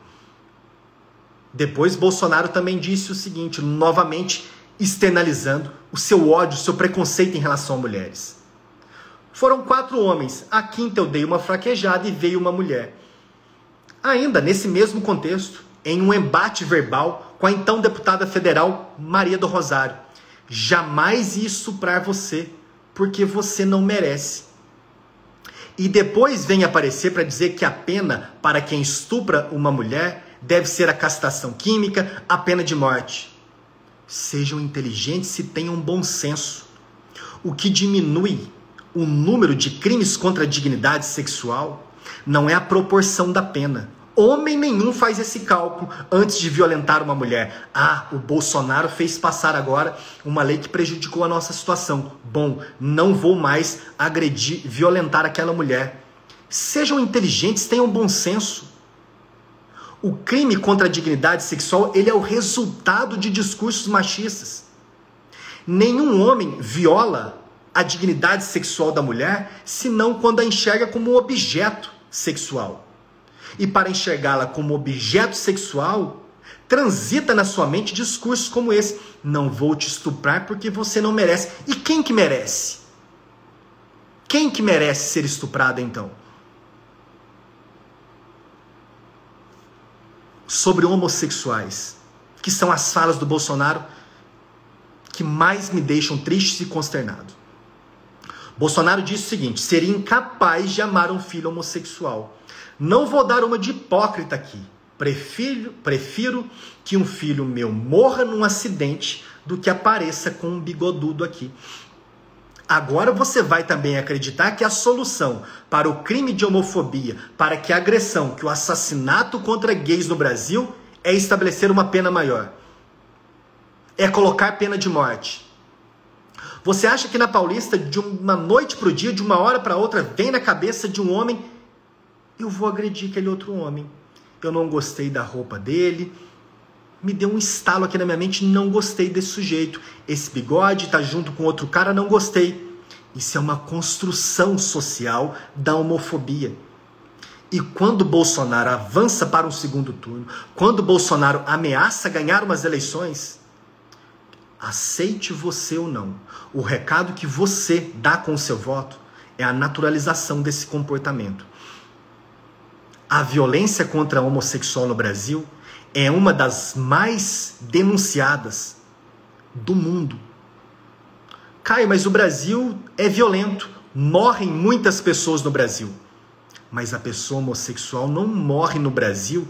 Depois, Bolsonaro também disse o seguinte, novamente externalizando o seu ódio, o seu preconceito em relação a mulheres. Foram quatro homens, a quinta eu dei uma fraquejada e veio uma mulher. Ainda nesse mesmo contexto, em um embate verbal com a então deputada federal Maria do Rosário. Jamais ia estuprar você, porque você não merece. E depois vem aparecer para dizer que a pena para quem estupra uma mulher deve ser a castração química, a pena de morte. Sejam inteligentes e tenham bom senso. O que diminui o número de crimes contra a dignidade sexual não é a proporção da pena. Homem nenhum faz esse cálculo antes de violentar uma mulher. Ah, o Bolsonaro fez passar agora uma lei que prejudicou a nossa situação. Bom, não vou mais agredir, violentar aquela mulher. Sejam inteligentes, tenham bom senso. O crime contra a dignidade sexual, ele é o resultado de discursos machistas. Nenhum homem viola a dignidade sexual da mulher senão quando a enxerga como objeto sexual. E para enxergá-la como objeto sexual, Transita na sua mente discursos como esse: não vou te estuprar porque você não merece. E quem que merece? Quem que merece ser estuprado então? Sobre homossexuais, que são as falas do Bolsonaro que mais me deixam tristes e consternado. Bolsonaro disse o seguinte: seria incapaz de amar um filho homossexual. Não vou dar uma de hipócrita aqui. Prefiro, prefiro que um filho meu morra num acidente do que apareça com um bigodudo aqui. Agora você vai também acreditar que a solução para o crime de homofobia, para que a agressão, que o assassinato contra gays no Brasil é estabelecer uma pena maior. É colocar pena de morte. Você acha que na Paulista, de uma noite para o dia, de uma hora para outra, vem na cabeça de um homem, eu vou agredir aquele outro homem. Eu não gostei da roupa dele, me deu um estalo aqui na minha mente, não gostei desse sujeito. Esse bigode tá junto com outro cara, não gostei. Isso é uma construção social da homofobia. E quando Bolsonaro avança para um segundo turno, quando Bolsonaro ameaça ganhar umas eleições, aceite você ou não, o recado que você dá com o seu voto é a naturalização desse comportamento. A violência contra a homossexual no Brasil é uma das mais denunciadas do mundo. Caio, mas o Brasil é violento. Morrem muitas pessoas no Brasil. Mas a pessoa homossexual não morre no Brasil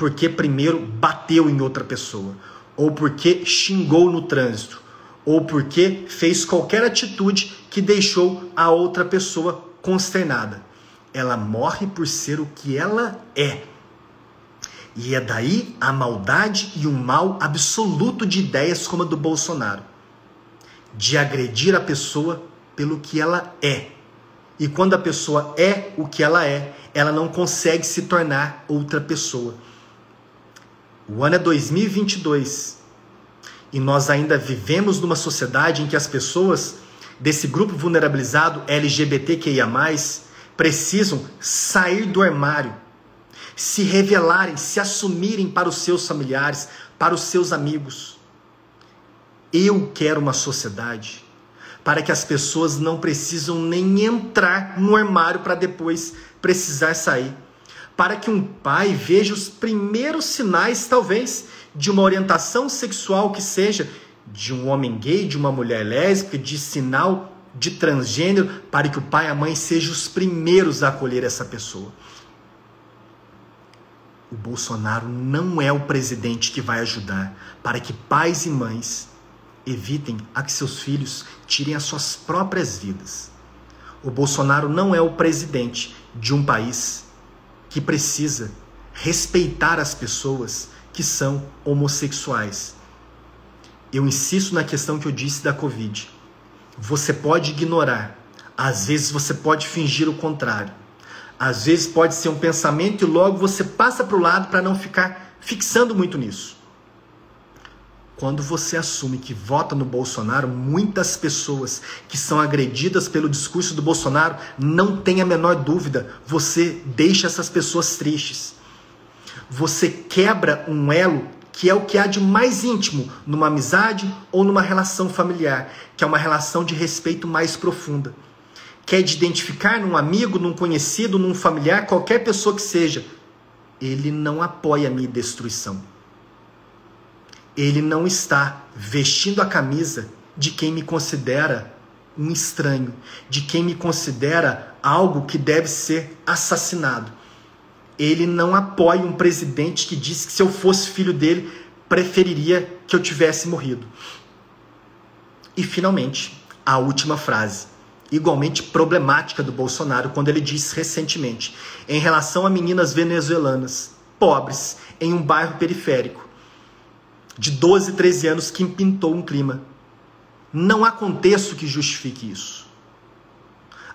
porque primeiro bateu em outra pessoa, ou porque xingou no trânsito, ou porque fez qualquer atitude que deixou a outra pessoa consternada. Ela morre por ser o que ela é e é daí a maldade e o mal absoluto de ideias como a do Bolsonaro, de agredir a pessoa pelo que ela é. E quando a pessoa é o que ela é, ela não consegue se tornar outra pessoa. O ano é 2022 e nós ainda vivemos numa sociedade em que as pessoas desse grupo vulnerabilizado LGBTQIA, precisam sair do armário se revelarem, se assumirem para os seus familiares, para os seus amigos. Eu quero uma sociedade para que as pessoas não precisam nem entrar no armário para depois precisar sair. Para que um pai veja os primeiros sinais, talvez, de uma orientação sexual que seja de um homem gay, de uma mulher lésbica, de sinal de transgênero, para que o pai e a mãe sejam os primeiros a acolher essa pessoa. O Bolsonaro não é o presidente que vai ajudar para que pais e mães evitem a que seus filhos tirem as suas próprias vidas. O Bolsonaro não é o presidente de um país que precisa respeitar as pessoas que são homossexuais. Eu insisto na questão que eu disse da Covid. Você pode ignorar, às vezes você pode fingir o contrário. Às vezes pode ser um pensamento e logo você passa para o lado para não ficar fixando muito nisso. Quando você assume que vota no Bolsonaro, muitas pessoas que são agredidas pelo discurso do Bolsonaro, não tem a menor dúvida, você deixa essas pessoas tristes. Você quebra um elo que é o que há de mais íntimo numa amizade ou numa relação familiar, que é uma relação de respeito mais profunda quer de identificar num amigo, num conhecido, num familiar, qualquer pessoa que seja, ele não apoia a minha destruição. Ele não está vestindo a camisa de quem me considera um estranho, de quem me considera algo que deve ser assassinado. Ele não apoia um presidente que disse que se eu fosse filho dele, preferiria que eu tivesse morrido. E finalmente, a última frase igualmente problemática do Bolsonaro quando ele disse recentemente, em relação a meninas venezuelanas pobres em um bairro periférico, de 12, 13 anos, que pintou um clima. Não há contexto que justifique isso.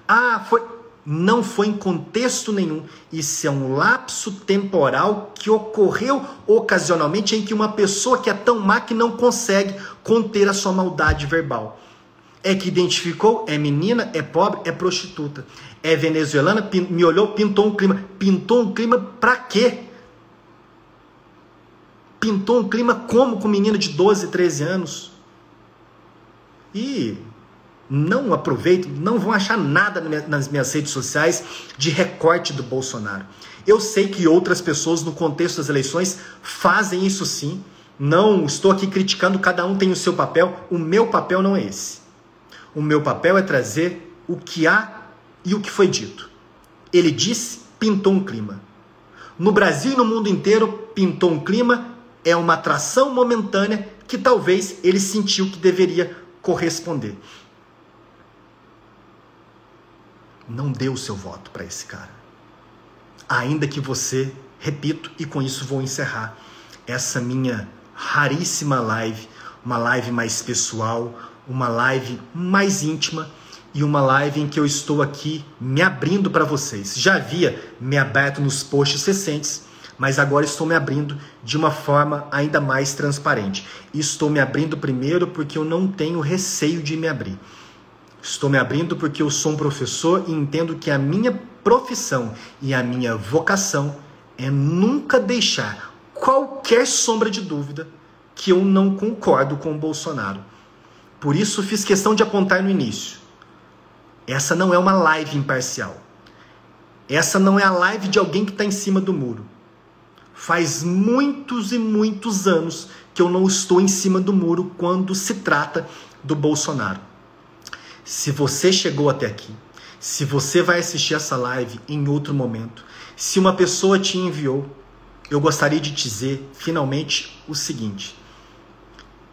Ah, foi. Não foi em contexto nenhum. Isso é um lapso temporal que ocorreu ocasionalmente em que uma pessoa que é tão má que não consegue conter a sua maldade verbal é que identificou, é menina, é pobre, é prostituta. É venezuelana, me olhou, pintou um clima. Pintou um clima para quê? Pintou um clima como com menino de 12, 13 anos. E não aproveitem, não vão achar nada nas minhas redes sociais de recorte do Bolsonaro. Eu sei que outras pessoas no contexto das eleições fazem isso sim. Não estou aqui criticando, cada um tem o seu papel. O meu papel não é esse. O meu papel é trazer o que há e o que foi dito. Ele disse, pintou um clima. No Brasil e no mundo inteiro, pintou um clima, é uma atração momentânea que talvez ele sentiu que deveria corresponder. Não dê o seu voto para esse cara. Ainda que você, repito, e com isso vou encerrar essa minha raríssima live, uma live mais pessoal, uma live mais íntima e uma live em que eu estou aqui me abrindo para vocês. Já havia me aberto nos posts recentes, mas agora estou me abrindo de uma forma ainda mais transparente. Estou me abrindo primeiro porque eu não tenho receio de me abrir. Estou me abrindo porque eu sou um professor e entendo que a minha profissão e a minha vocação é nunca deixar qualquer sombra de dúvida que eu não concordo com o Bolsonaro. Por isso fiz questão de apontar no início essa não é uma live imparcial. Essa não é a live de alguém que está em cima do muro. Faz muitos e muitos anos que eu não estou em cima do muro quando se trata do Bolsonaro. Se você chegou até aqui, se você vai assistir essa live em outro momento, se uma pessoa te enviou, eu gostaria de dizer finalmente o seguinte: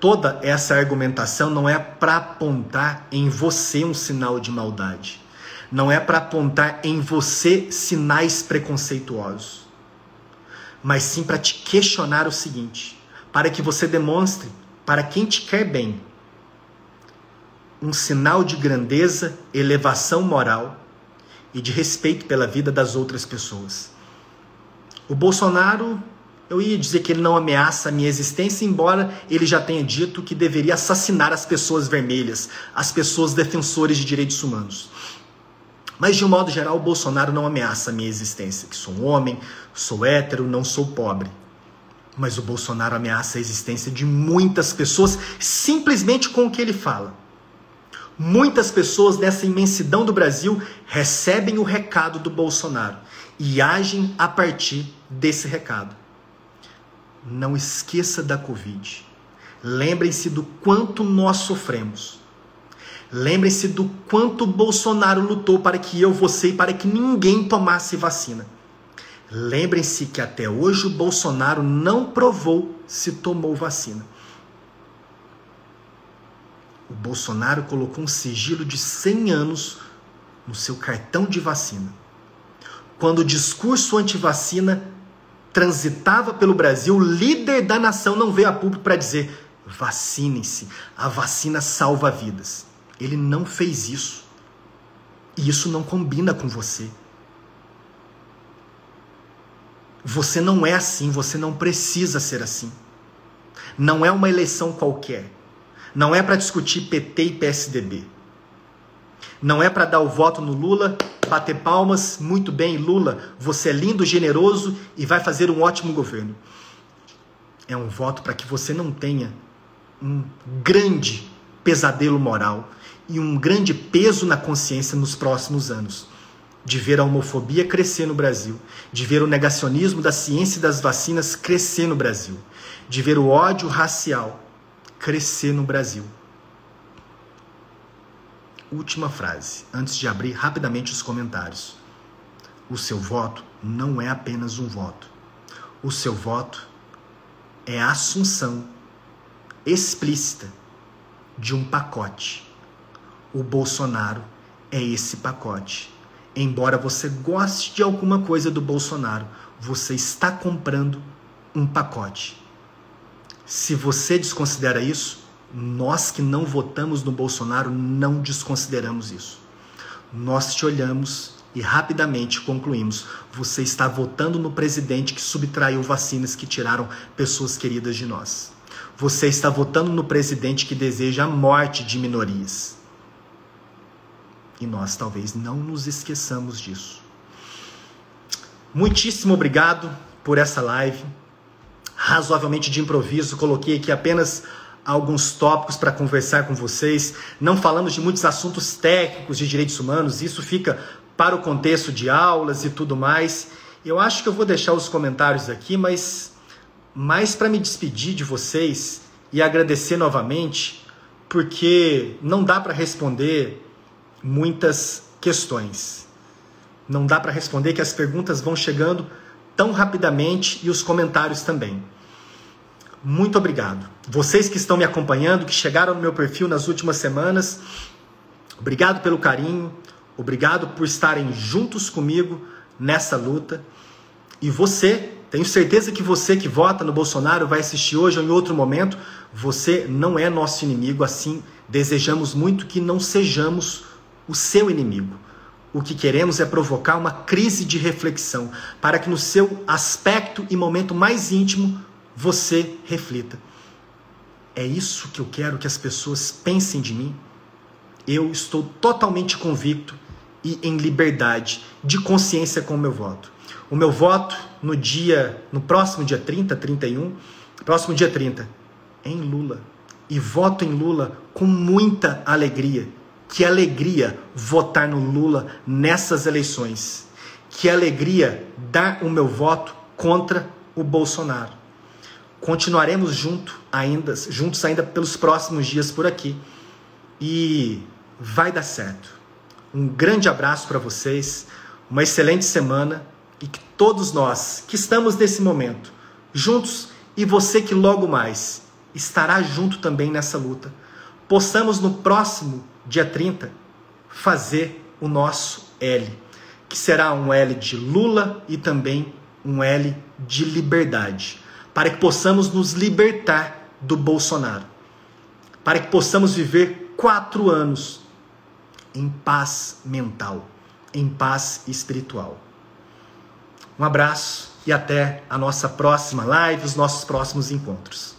toda essa argumentação não é para apontar em você um sinal de maldade. Não é para apontar em você sinais preconceituosos. Mas sim para te questionar o seguinte: para que você demonstre para quem te quer bem um sinal de grandeza, elevação moral e de respeito pela vida das outras pessoas. O Bolsonaro eu ia dizer que ele não ameaça a minha existência, embora ele já tenha dito que deveria assassinar as pessoas vermelhas, as pessoas defensores de direitos humanos. Mas de um modo geral, o Bolsonaro não ameaça a minha existência, que sou um homem, sou hétero, não sou pobre. Mas o Bolsonaro ameaça a existência de muitas pessoas simplesmente com o que ele fala. Muitas pessoas nessa imensidão do Brasil recebem o recado do Bolsonaro e agem a partir desse recado não esqueça da Covid. Lembrem-se do quanto nós sofremos. Lembrem-se do quanto Bolsonaro lutou para que eu, você e para que ninguém tomasse vacina. Lembrem-se que até hoje o Bolsonaro não provou se tomou vacina. O Bolsonaro colocou um sigilo de 100 anos no seu cartão de vacina. Quando o discurso anti-vacina transitava pelo Brasil, o líder da nação não veio a público para dizer: vacinem-se, a vacina salva vidas. Ele não fez isso. E isso não combina com você. Você não é assim, você não precisa ser assim. Não é uma eleição qualquer. Não é para discutir PT e PSDB. Não é para dar o voto no Lula bater palmas, muito bem, Lula, você é lindo, generoso e vai fazer um ótimo governo. É um voto para que você não tenha um grande pesadelo moral e um grande peso na consciência nos próximos anos. De ver a homofobia crescer no Brasil, de ver o negacionismo da ciência e das vacinas crescer no Brasil, de ver o ódio racial crescer no Brasil última frase, antes de abrir rapidamente os comentários. O seu voto não é apenas um voto. O seu voto é a assunção explícita de um pacote. O Bolsonaro é esse pacote. Embora você goste de alguma coisa do Bolsonaro, você está comprando um pacote. Se você desconsidera isso, nós que não votamos no Bolsonaro não desconsideramos isso. Nós te olhamos e rapidamente concluímos: você está votando no presidente que subtraiu vacinas que tiraram pessoas queridas de nós. Você está votando no presidente que deseja a morte de minorias. E nós talvez não nos esqueçamos disso. Muitíssimo obrigado por essa live. razoavelmente de improviso, coloquei aqui apenas alguns tópicos para conversar com vocês. Não falamos de muitos assuntos técnicos de direitos humanos, isso fica para o contexto de aulas e tudo mais. Eu acho que eu vou deixar os comentários aqui, mas mais para me despedir de vocês e agradecer novamente, porque não dá para responder muitas questões. Não dá para responder que as perguntas vão chegando tão rapidamente e os comentários também. Muito obrigado. Vocês que estão me acompanhando, que chegaram no meu perfil nas últimas semanas, obrigado pelo carinho, obrigado por estarem juntos comigo nessa luta. E você, tenho certeza que você que vota no Bolsonaro vai assistir hoje ou em outro momento, você não é nosso inimigo, assim desejamos muito que não sejamos o seu inimigo. O que queremos é provocar uma crise de reflexão, para que no seu aspecto e momento mais íntimo você reflita. É isso que eu quero que as pessoas pensem de mim? Eu estou totalmente convicto e em liberdade de consciência com o meu voto. O meu voto no dia, no próximo dia 30, 31, próximo dia 30, em Lula. E voto em Lula com muita alegria que alegria votar no Lula nessas eleições. Que alegria dar o meu voto contra o Bolsonaro. Continuaremos junto ainda, juntos ainda pelos próximos dias por aqui. E vai dar certo. Um grande abraço para vocês, uma excelente semana e que todos nós que estamos nesse momento juntos e você que logo mais estará junto também nessa luta, possamos no próximo dia 30, fazer o nosso L, que será um L de Lula e também um L de liberdade, para que possamos nos libertar do Bolsonaro, para que possamos viver quatro anos em paz mental, em paz espiritual. Um abraço e até a nossa próxima live, os nossos próximos encontros.